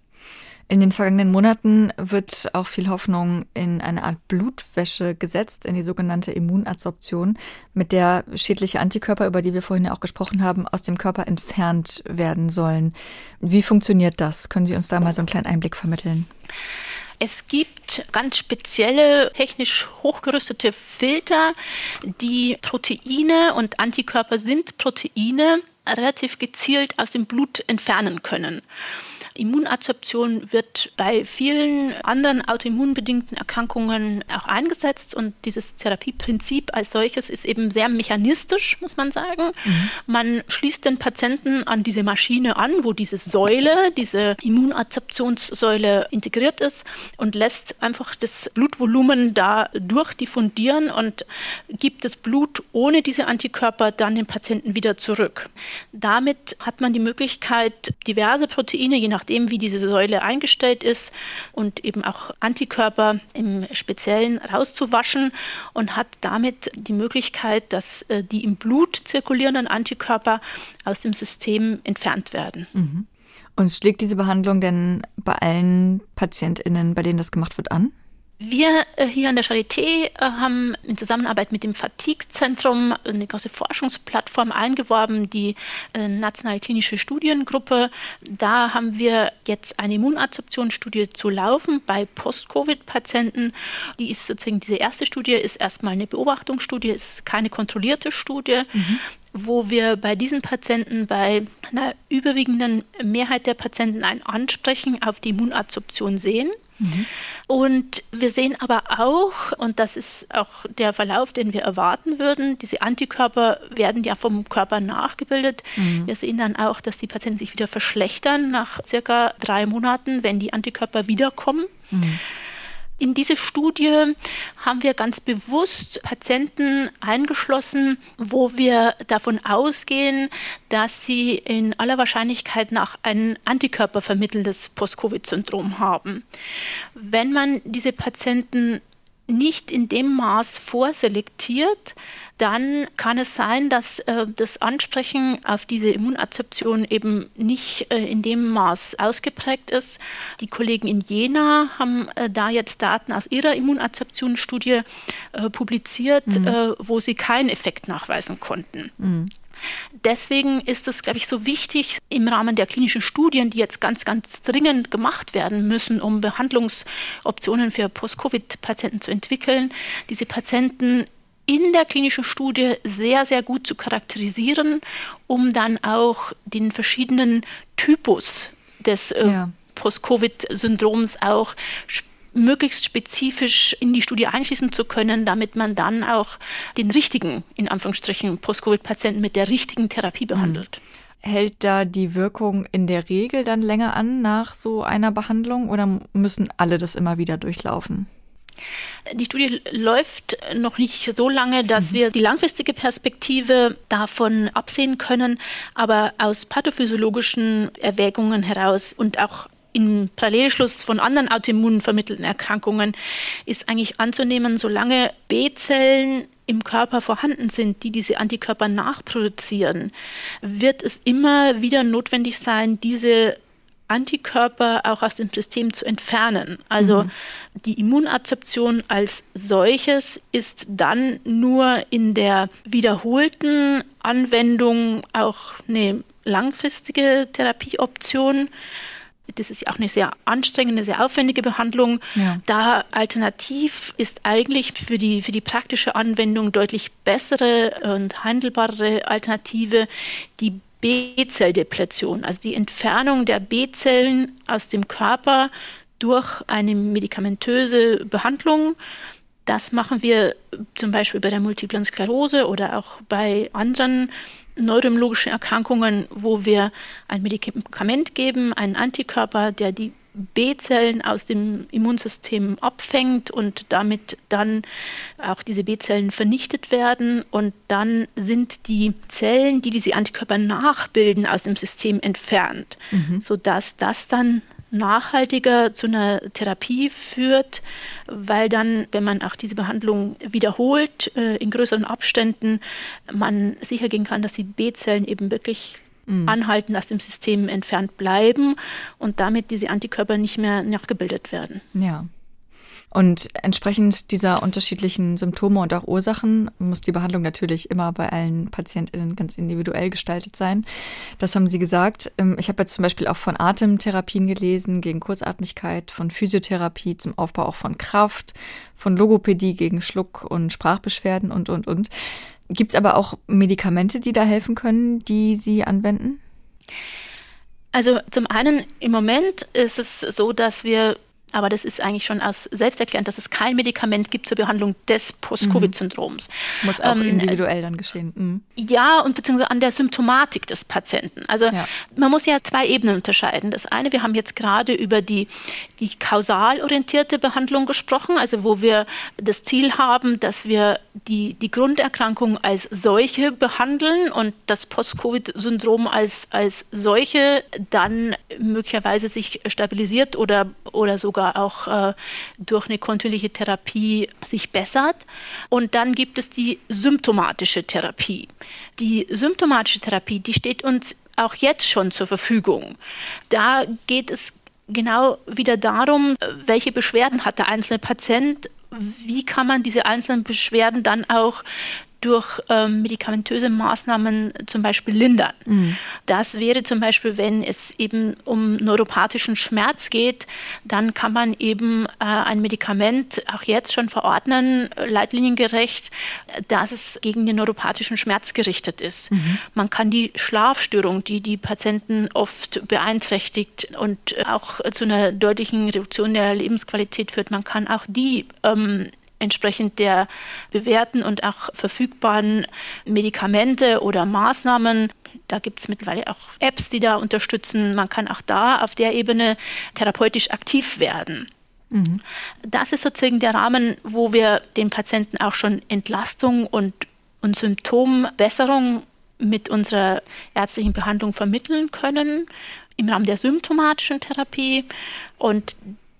In den vergangenen Monaten wird auch viel Hoffnung in eine Art Blutwäsche gesetzt, in die sogenannte Immunadsorption, mit der schädliche Antikörper, über die wir vorhin ja auch gesprochen haben, aus dem Körper entfernt werden sollen. Wie funktioniert das? Können Sie uns da mal so einen kleinen Einblick vermitteln? Es gibt ganz spezielle technisch hochgerüstete Filter, die Proteine und Antikörper sind Proteine relativ gezielt aus dem Blut entfernen können. Immunadsorption wird bei vielen anderen autoimmunbedingten Erkrankungen auch eingesetzt und dieses Therapieprinzip als solches ist eben sehr mechanistisch, muss man sagen. Mhm. Man schließt den Patienten an diese Maschine an, wo diese Säule, diese Immunadsorptionssäule integriert ist und lässt einfach das Blutvolumen da durchdiffundieren und gibt das Blut ohne diese Antikörper dann dem Patienten wieder zurück. Damit hat man die Möglichkeit, diverse Proteine, je nach nachdem, wie diese Säule eingestellt ist und eben auch Antikörper im Speziellen rauszuwaschen und hat damit die Möglichkeit, dass äh, die im Blut zirkulierenden Antikörper aus dem System entfernt werden. Mhm. Und schlägt diese Behandlung denn bei allen PatientInnen, bei denen das gemacht wird, an? Wir äh, hier an der Charité äh, haben in Zusammenarbeit mit dem Fatigue-Zentrum eine große Forschungsplattform eingeworben, die äh, Nationale Klinische Studiengruppe. Da haben wir jetzt eine Immunadsorptionsstudie zu laufen bei Post-Covid-Patienten. Die ist sozusagen, diese erste Studie ist erstmal eine Beobachtungsstudie, ist keine kontrollierte Studie. Mhm wo wir bei diesen Patienten bei einer überwiegenden Mehrheit der Patienten ein Ansprechen auf die Immunadsorption sehen. Mhm. Und wir sehen aber auch, und das ist auch der Verlauf, den wir erwarten würden, diese Antikörper werden ja vom Körper nachgebildet. Mhm. Wir sehen dann auch, dass die Patienten sich wieder verschlechtern nach circa drei Monaten, wenn die Antikörper wiederkommen. Mhm. In diese Studie haben wir ganz bewusst Patienten eingeschlossen, wo wir davon ausgehen, dass sie in aller Wahrscheinlichkeit nach ein Antikörpervermitteltes Post-Covid-Syndrom haben. Wenn man diese Patienten nicht in dem Maß vorselektiert, dann kann es sein, dass äh, das Ansprechen auf diese Immunadsorption eben nicht äh, in dem Maß ausgeprägt ist. Die Kollegen in Jena haben äh, da jetzt Daten aus ihrer Immunadsorptionsstudie äh, publiziert, mhm. Äh, wo sie keinen Effekt nachweisen konnten. Mhm. Deswegen ist es, glaube ich, so wichtig im Rahmen der klinischen Studien, die jetzt ganz, ganz dringend gemacht werden müssen, um Behandlungsoptionen für Post-Covid-Patienten zu entwickeln, diese Patienten in der klinischen Studie sehr, sehr gut zu charakterisieren, um dann auch den verschiedenen Typus des äh, ja. Post-Covid-Syndroms auch möglichst spezifisch in die Studie einschließen zu können, damit man dann auch den richtigen, in Anführungsstrichen, Post-Covid-Patienten mit der richtigen Therapie behandelt. Hm. Hält da die Wirkung in der Regel dann länger an nach so einer Behandlung oder müssen alle das immer wieder durchlaufen? Die Studie läuft noch nicht so lange, dass mhm. wir die langfristige Perspektive davon absehen können, aber aus pathophysiologischen Erwägungen heraus und auch im Parallelschluss von anderen autoimmun vermittelten Erkrankungen ist eigentlich anzunehmen, solange B-Zellen im Körper vorhanden sind, die diese Antikörper nachproduzieren, wird es immer wieder notwendig sein, diese Antikörper auch aus dem System zu entfernen. Also mhm. die Immunadsorption als solches ist dann nur in der wiederholten Anwendung auch eine langfristige Therapieoption. Das ist ja auch eine sehr anstrengende, sehr aufwendige Behandlung. Ja. Da alternativ ist eigentlich für die, für die praktische Anwendung deutlich bessere und handelbare Alternative die B-Zelldepletion, also die Entfernung der B-Zellen aus dem Körper durch eine medikamentöse Behandlung. Das machen wir zum Beispiel bei der Multiplen Sklerose oder auch bei anderen neurologischen Erkrankungen, wo wir ein Medikament geben, einen Antikörper, der die B-Zellen aus dem Immunsystem abfängt und damit dann auch diese B-Zellen vernichtet werden und dann sind die Zellen, die diese Antikörper nachbilden, aus dem System entfernt, mhm. sodass das dann nachhaltiger zu einer Therapie führt, weil dann, wenn man auch diese Behandlung wiederholt, äh, in größeren Abständen, man sicher gehen kann, dass die B-Zellen eben wirklich mhm. anhalten, aus dem System entfernt bleiben und damit diese Antikörper nicht mehr nachgebildet werden. Ja. Und entsprechend dieser unterschiedlichen Symptome und auch Ursachen muss die Behandlung natürlich immer bei allen PatientInnen ganz individuell gestaltet sein. Das haben Sie gesagt. Ähm, ich habe jetzt zum Beispiel auch von Atemtherapien gelesen gegen Kurzatmigkeit, von Physiotherapie zum Aufbau auch von Kraft, von Logopädie gegen Schluck- und Sprachbeschwerden und, und, und. Gibt es aber auch Medikamente, die da helfen können, die Sie anwenden? Also zum einen im Moment ist es so, dass wir aber das ist eigentlich schon aus selbsterklärend, dass es kein Medikament gibt zur Behandlung des Post-Covid-Syndroms. Mhm. Muss auch ähm, individuell dann geschehen. Mhm. Ja, und beziehungsweise an der Symptomatik des Patienten. Also ja. man muss ja zwei Ebenen unterscheiden. Das eine, wir haben jetzt gerade über die, die kausal orientierte Behandlung gesprochen, also wo wir das Ziel haben, dass wir die, die Grunderkrankung als solche behandeln und das Post-Covid-Syndrom als, als solche dann möglicherweise sich stabilisiert oder, oder sogar sogar auch äh, durch eine kontinuierliche Therapie sich bessert. Und dann gibt es die symptomatische Therapie. Die symptomatische Therapie, die steht uns auch jetzt schon zur Verfügung. Da geht es genau wieder darum, welche Beschwerden hat der einzelne Patient, wie kann man diese einzelnen Beschwerden dann auch durch ähm, medikamentöse Maßnahmen zum Beispiel lindern. Mhm. Das wäre zum Beispiel, wenn es eben um neuropathischen Schmerz geht, dann kann man eben äh, ein Medikament auch jetzt schon verordnen, leitliniengerecht, dass es gegen den neuropathischen Schmerz gerichtet ist. Mhm. Man kann die Schlafstörung, die die Patienten oft beeinträchtigt und auch zu einer deutlichen Reduktion der Lebensqualität führt, man kann auch die ähm, entsprechend der bewährten und auch verfügbaren Medikamente oder Maßnahmen da gibt es mittlerweile auch Apps, die da unterstützen. Man kann auch da auf der Ebene therapeutisch aktiv werden. Mhm. Das ist sozusagen der Rahmen, wo wir den Patienten auch schon Entlastung und, und Symptombesserung mit unserer ärztlichen Behandlung vermitteln können im Rahmen der symptomatischen Therapie. Und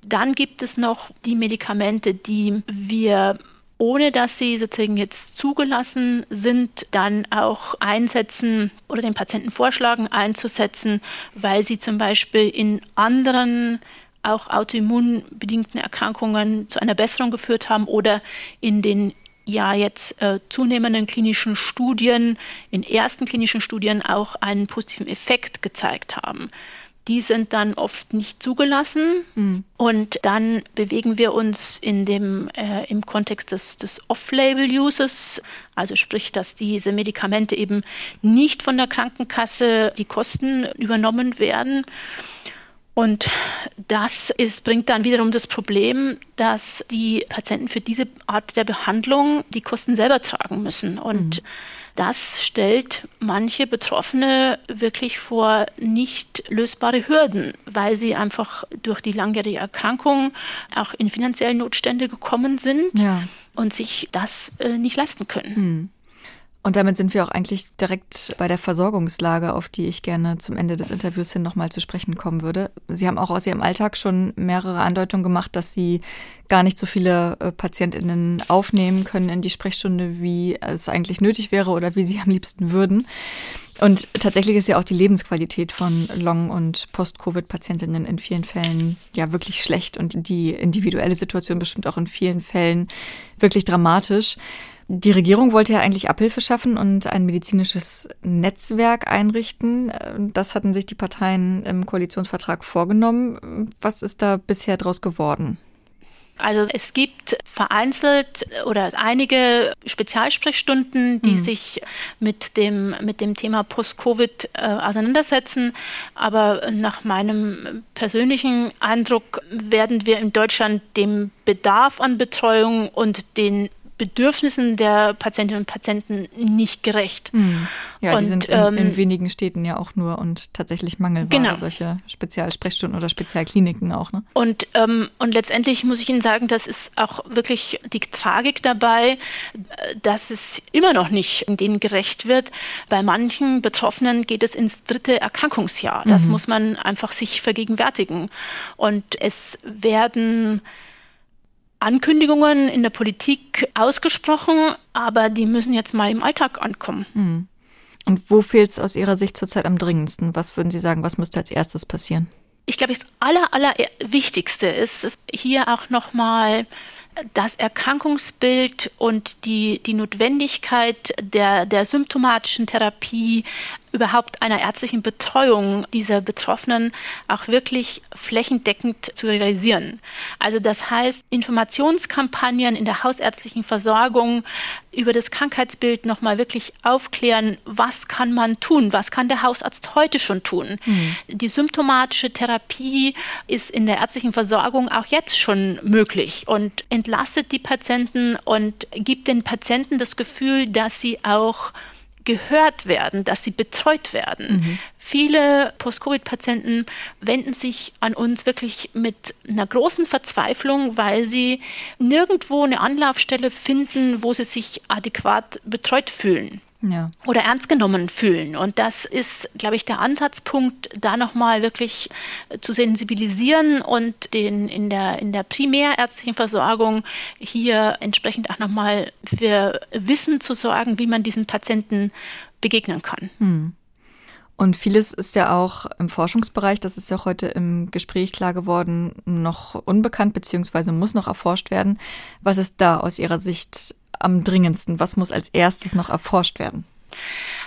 dann gibt es noch die Medikamente, die wir ohne dass sie sozusagen jetzt zugelassen sind, dann auch einsetzen oder den Patienten vorschlagen einzusetzen, weil sie zum Beispiel in anderen auch autoimmunbedingten Erkrankungen zu einer Besserung geführt haben oder in den ja jetzt äh, zunehmenden klinischen Studien, in ersten klinischen Studien auch einen positiven Effekt gezeigt haben die sind dann oft nicht zugelassen. Mhm. Und dann bewegen wir uns in dem, äh, im Kontext des, des Off-Label-Uses, also sprich, dass diese Medikamente eben nicht von der Krankenkasse die Kosten übernommen werden. Und das ist, bringt dann wiederum das Problem, dass die Patienten für diese Art der Behandlung die Kosten selber tragen müssen. Und mhm. Das stellt manche Betroffene wirklich vor nicht lösbare Hürden, weil sie einfach durch die langjährige Erkrankung auch in finanzielle Notstände gekommen sind ja. und sich das äh, nicht leisten können. Hm. Und damit sind wir auch eigentlich direkt bei der Versorgungslage, auf die ich gerne zum Ende des Interviews hin nochmal zu sprechen kommen würde. Sie haben auch aus Ihrem Alltag schon mehrere Andeutungen gemacht, dass Sie gar nicht so viele äh, PatientInnen aufnehmen können in die Sprechstunde, wie es eigentlich nötig wäre oder wie Sie am liebsten würden. Und tatsächlich ist ja auch die Lebensqualität von Long- und Post-Covid-Patientinnen in vielen Fällen ja wirklich schlecht und die individuelle Situation bestimmt auch in vielen Fällen wirklich dramatisch. Die Regierung wollte ja eigentlich Abhilfe schaffen und ein medizinisches Netzwerk einrichten. Das hatten sich die Parteien im Koalitionsvertrag vorgenommen. Was ist da bisher draus geworden? Also es gibt vereinzelt oder einige Spezialsprechstunden, die mhm. sich mit dem, mit dem Thema Post-Covid äh, auseinandersetzen. Aber nach meinem persönlichen Eindruck werden wir in Deutschland dem Bedarf an Betreuung und den Bedürfnissen der Patientinnen und Patienten nicht gerecht. Hm. Ja, und, die sind in, ähm, in, wenigen Städten ja auch nur und tatsächlich Mangelware, genau. solche Spezialsprechstunden oder Spezialkliniken auch. Ne? Und, ähm, und letztendlich muss ich Ihnen sagen, das ist auch wirklich die Tragik dabei, dass es immer noch nicht denen gerecht wird. Bei manchen Betroffenen geht es ins dritte Erkrankungsjahr. Das mhm. muss man einfach sich vergegenwärtigen. Und es werden Ankündigungen in der Politik ausgesprochen, aber die müssen jetzt mal im Alltag ankommen. Hm. Und wo fehlt es aus Ihrer Sicht zurzeit am dringendsten? Was würden Sie sagen, was müsste als erstes passieren? Ich glaube, das aller, aller Wichtigste ist hier auch nochmal das Erkrankungsbild und die, die Notwendigkeit der, der symptomatischen Therapie überhaupt einer ärztlichen Betreuung dieser Betroffenen auch wirklich flächendeckend zu realisieren. Also das heißt, Informationskampagnen in der hausärztlichen Versorgung über das Krankheitsbild nochmal wirklich aufklären, was kann man tun, was kann der Hausarzt heute schon tun. Mhm. Die symptomatische Therapie ist in der ärztlichen Versorgung auch jetzt schon möglich und entlastet die Patienten und gibt den Patienten das Gefühl, dass sie auch gehört werden, dass sie betreut werden. Mhm. Viele Post-Covid-Patienten wenden sich an uns wirklich mit einer großen Verzweiflung, weil sie nirgendwo eine Anlaufstelle finden, wo sie sich adäquat betreut fühlen ja. oder ernst genommen fühlen. Und das ist, glaube ich, der Ansatzpunkt, da nochmal wirklich zu sensibilisieren und den in der, in der primärärztlichen Versorgung hier entsprechend auch nochmal für Wissen zu sorgen, wie man diesen Patienten begegnen kann. Hm. Und vieles ist ja auch im Forschungsbereich, das ist ja auch heute im Gespräch klar geworden, noch unbekannt beziehungsweise muss noch erforscht werden. Was ist da aus Ihrer Sicht am dringendsten? Was muss als erstes noch erforscht werden?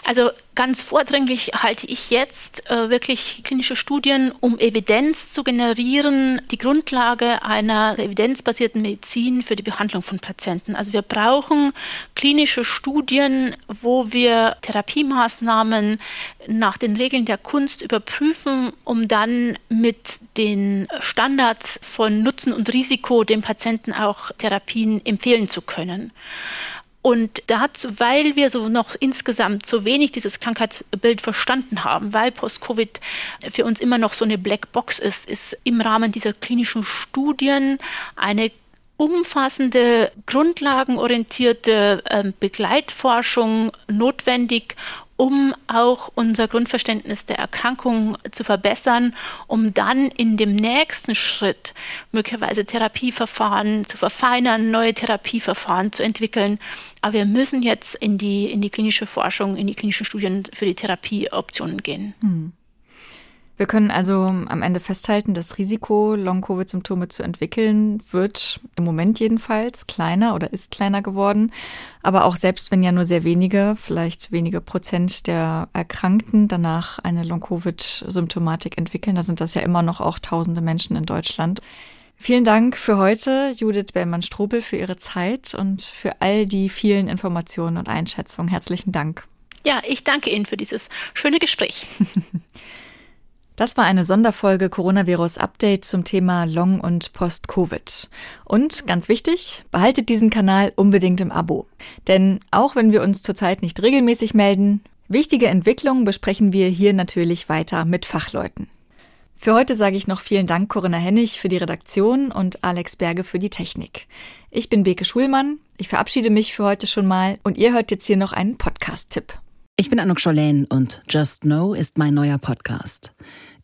Also ganz vordringlich halte ich jetzt äh, wirklich klinische Studien, um Evidenz zu generieren, die Grundlage einer evidenzbasierten Medizin für die Behandlung von Patienten. Also wir brauchen klinische Studien, wo wir Therapiemaßnahmen nach den Regeln der Kunst überprüfen, um dann mit den Standards von Nutzen und Risiko dem Patienten auch Therapien empfehlen zu können. Und dazu, weil wir so noch insgesamt so wenig dieses Krankheitsbild verstanden haben, weil Post-Covid für uns immer noch so eine Blackbox ist, ist im Rahmen dieser klinischen Studien eine umfassende, grundlagenorientierte äh, Begleitforschung notwendig, um auch unser Grundverständnis der Erkrankung zu verbessern, um dann in dem nächsten Schritt möglicherweise Therapieverfahren zu verfeinern, neue Therapieverfahren zu entwickeln. Aber wir müssen jetzt in die, in die klinische Forschung, in die klinischen Studien für die Therapieoptionen gehen. Hm. Wir können also am Ende festhalten, das Risiko, Long-Covid-Symptome zu entwickeln, wird im Moment jedenfalls kleiner oder ist kleiner geworden. Aber auch selbst wenn ja nur sehr wenige, vielleicht wenige Prozent der Erkrankten danach eine Long-Covid-Symptomatik entwickeln, da sind das ja immer noch auch tausende Menschen in Deutschland. Vielen Dank für heute, Judith Bellmann-Strobel, für Ihre Zeit und für all die vielen Informationen und Einschätzungen. Herzlichen Dank. Ja, ich danke Ihnen für dieses schöne Gespräch. Das war eine Sonderfolge Coronavirus Update zum Thema Long- und Post-Covid. Und ganz wichtig, behaltet diesen Kanal unbedingt im Abo. Denn auch wenn wir uns zurzeit nicht regelmäßig melden, wichtige Entwicklungen besprechen wir hier natürlich weiter mit Fachleuten. Für heute sage ich noch vielen Dank Corinna Hennig für die Redaktion und Alex Berge für die Technik. Ich bin Beke Schulmann. Ich verabschiede mich für heute schon mal und ihr hört jetzt hier noch einen Podcast-Tipp. Ich bin Anuk Scholen und Just Know ist mein neuer Podcast.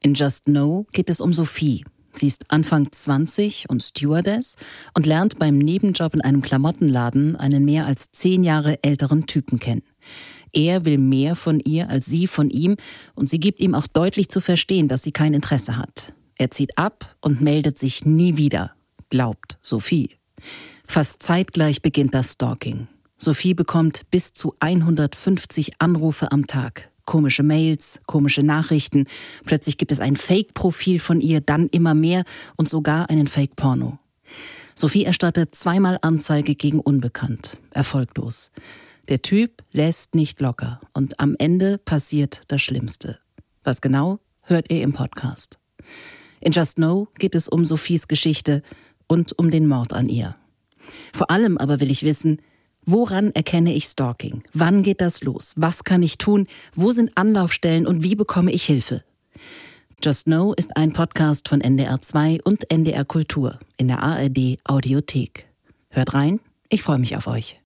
In Just Know geht es um Sophie. Sie ist Anfang 20 und Stewardess und lernt beim Nebenjob in einem Klamottenladen einen mehr als zehn Jahre älteren Typen kennen. Er will mehr von ihr als sie von ihm und sie gibt ihm auch deutlich zu verstehen, dass sie kein Interesse hat. Er zieht ab und meldet sich nie wieder, glaubt Sophie. Fast zeitgleich beginnt das Stalking. Sophie bekommt bis zu 150 Anrufe am Tag. Komische Mails, komische Nachrichten. Plötzlich gibt es ein Fake-Profil von ihr, dann immer mehr und sogar einen Fake-Porno. Sophie erstattet zweimal Anzeige gegen Unbekannt. Erfolglos. Der Typ lässt nicht locker und am Ende passiert das Schlimmste. Was genau, hört ihr im Podcast. In Just Know geht es um Sophies Geschichte und um den Mord an ihr. Vor allem aber will ich wissen, Woran erkenne ich Stalking? Wann geht das los? Was kann ich tun? Wo sind Anlaufstellen und wie bekomme ich Hilfe? Just Know ist ein Podcast von NDR 2 und NDR Kultur in der ARD Audiothek. Hört rein, ich freue mich auf euch.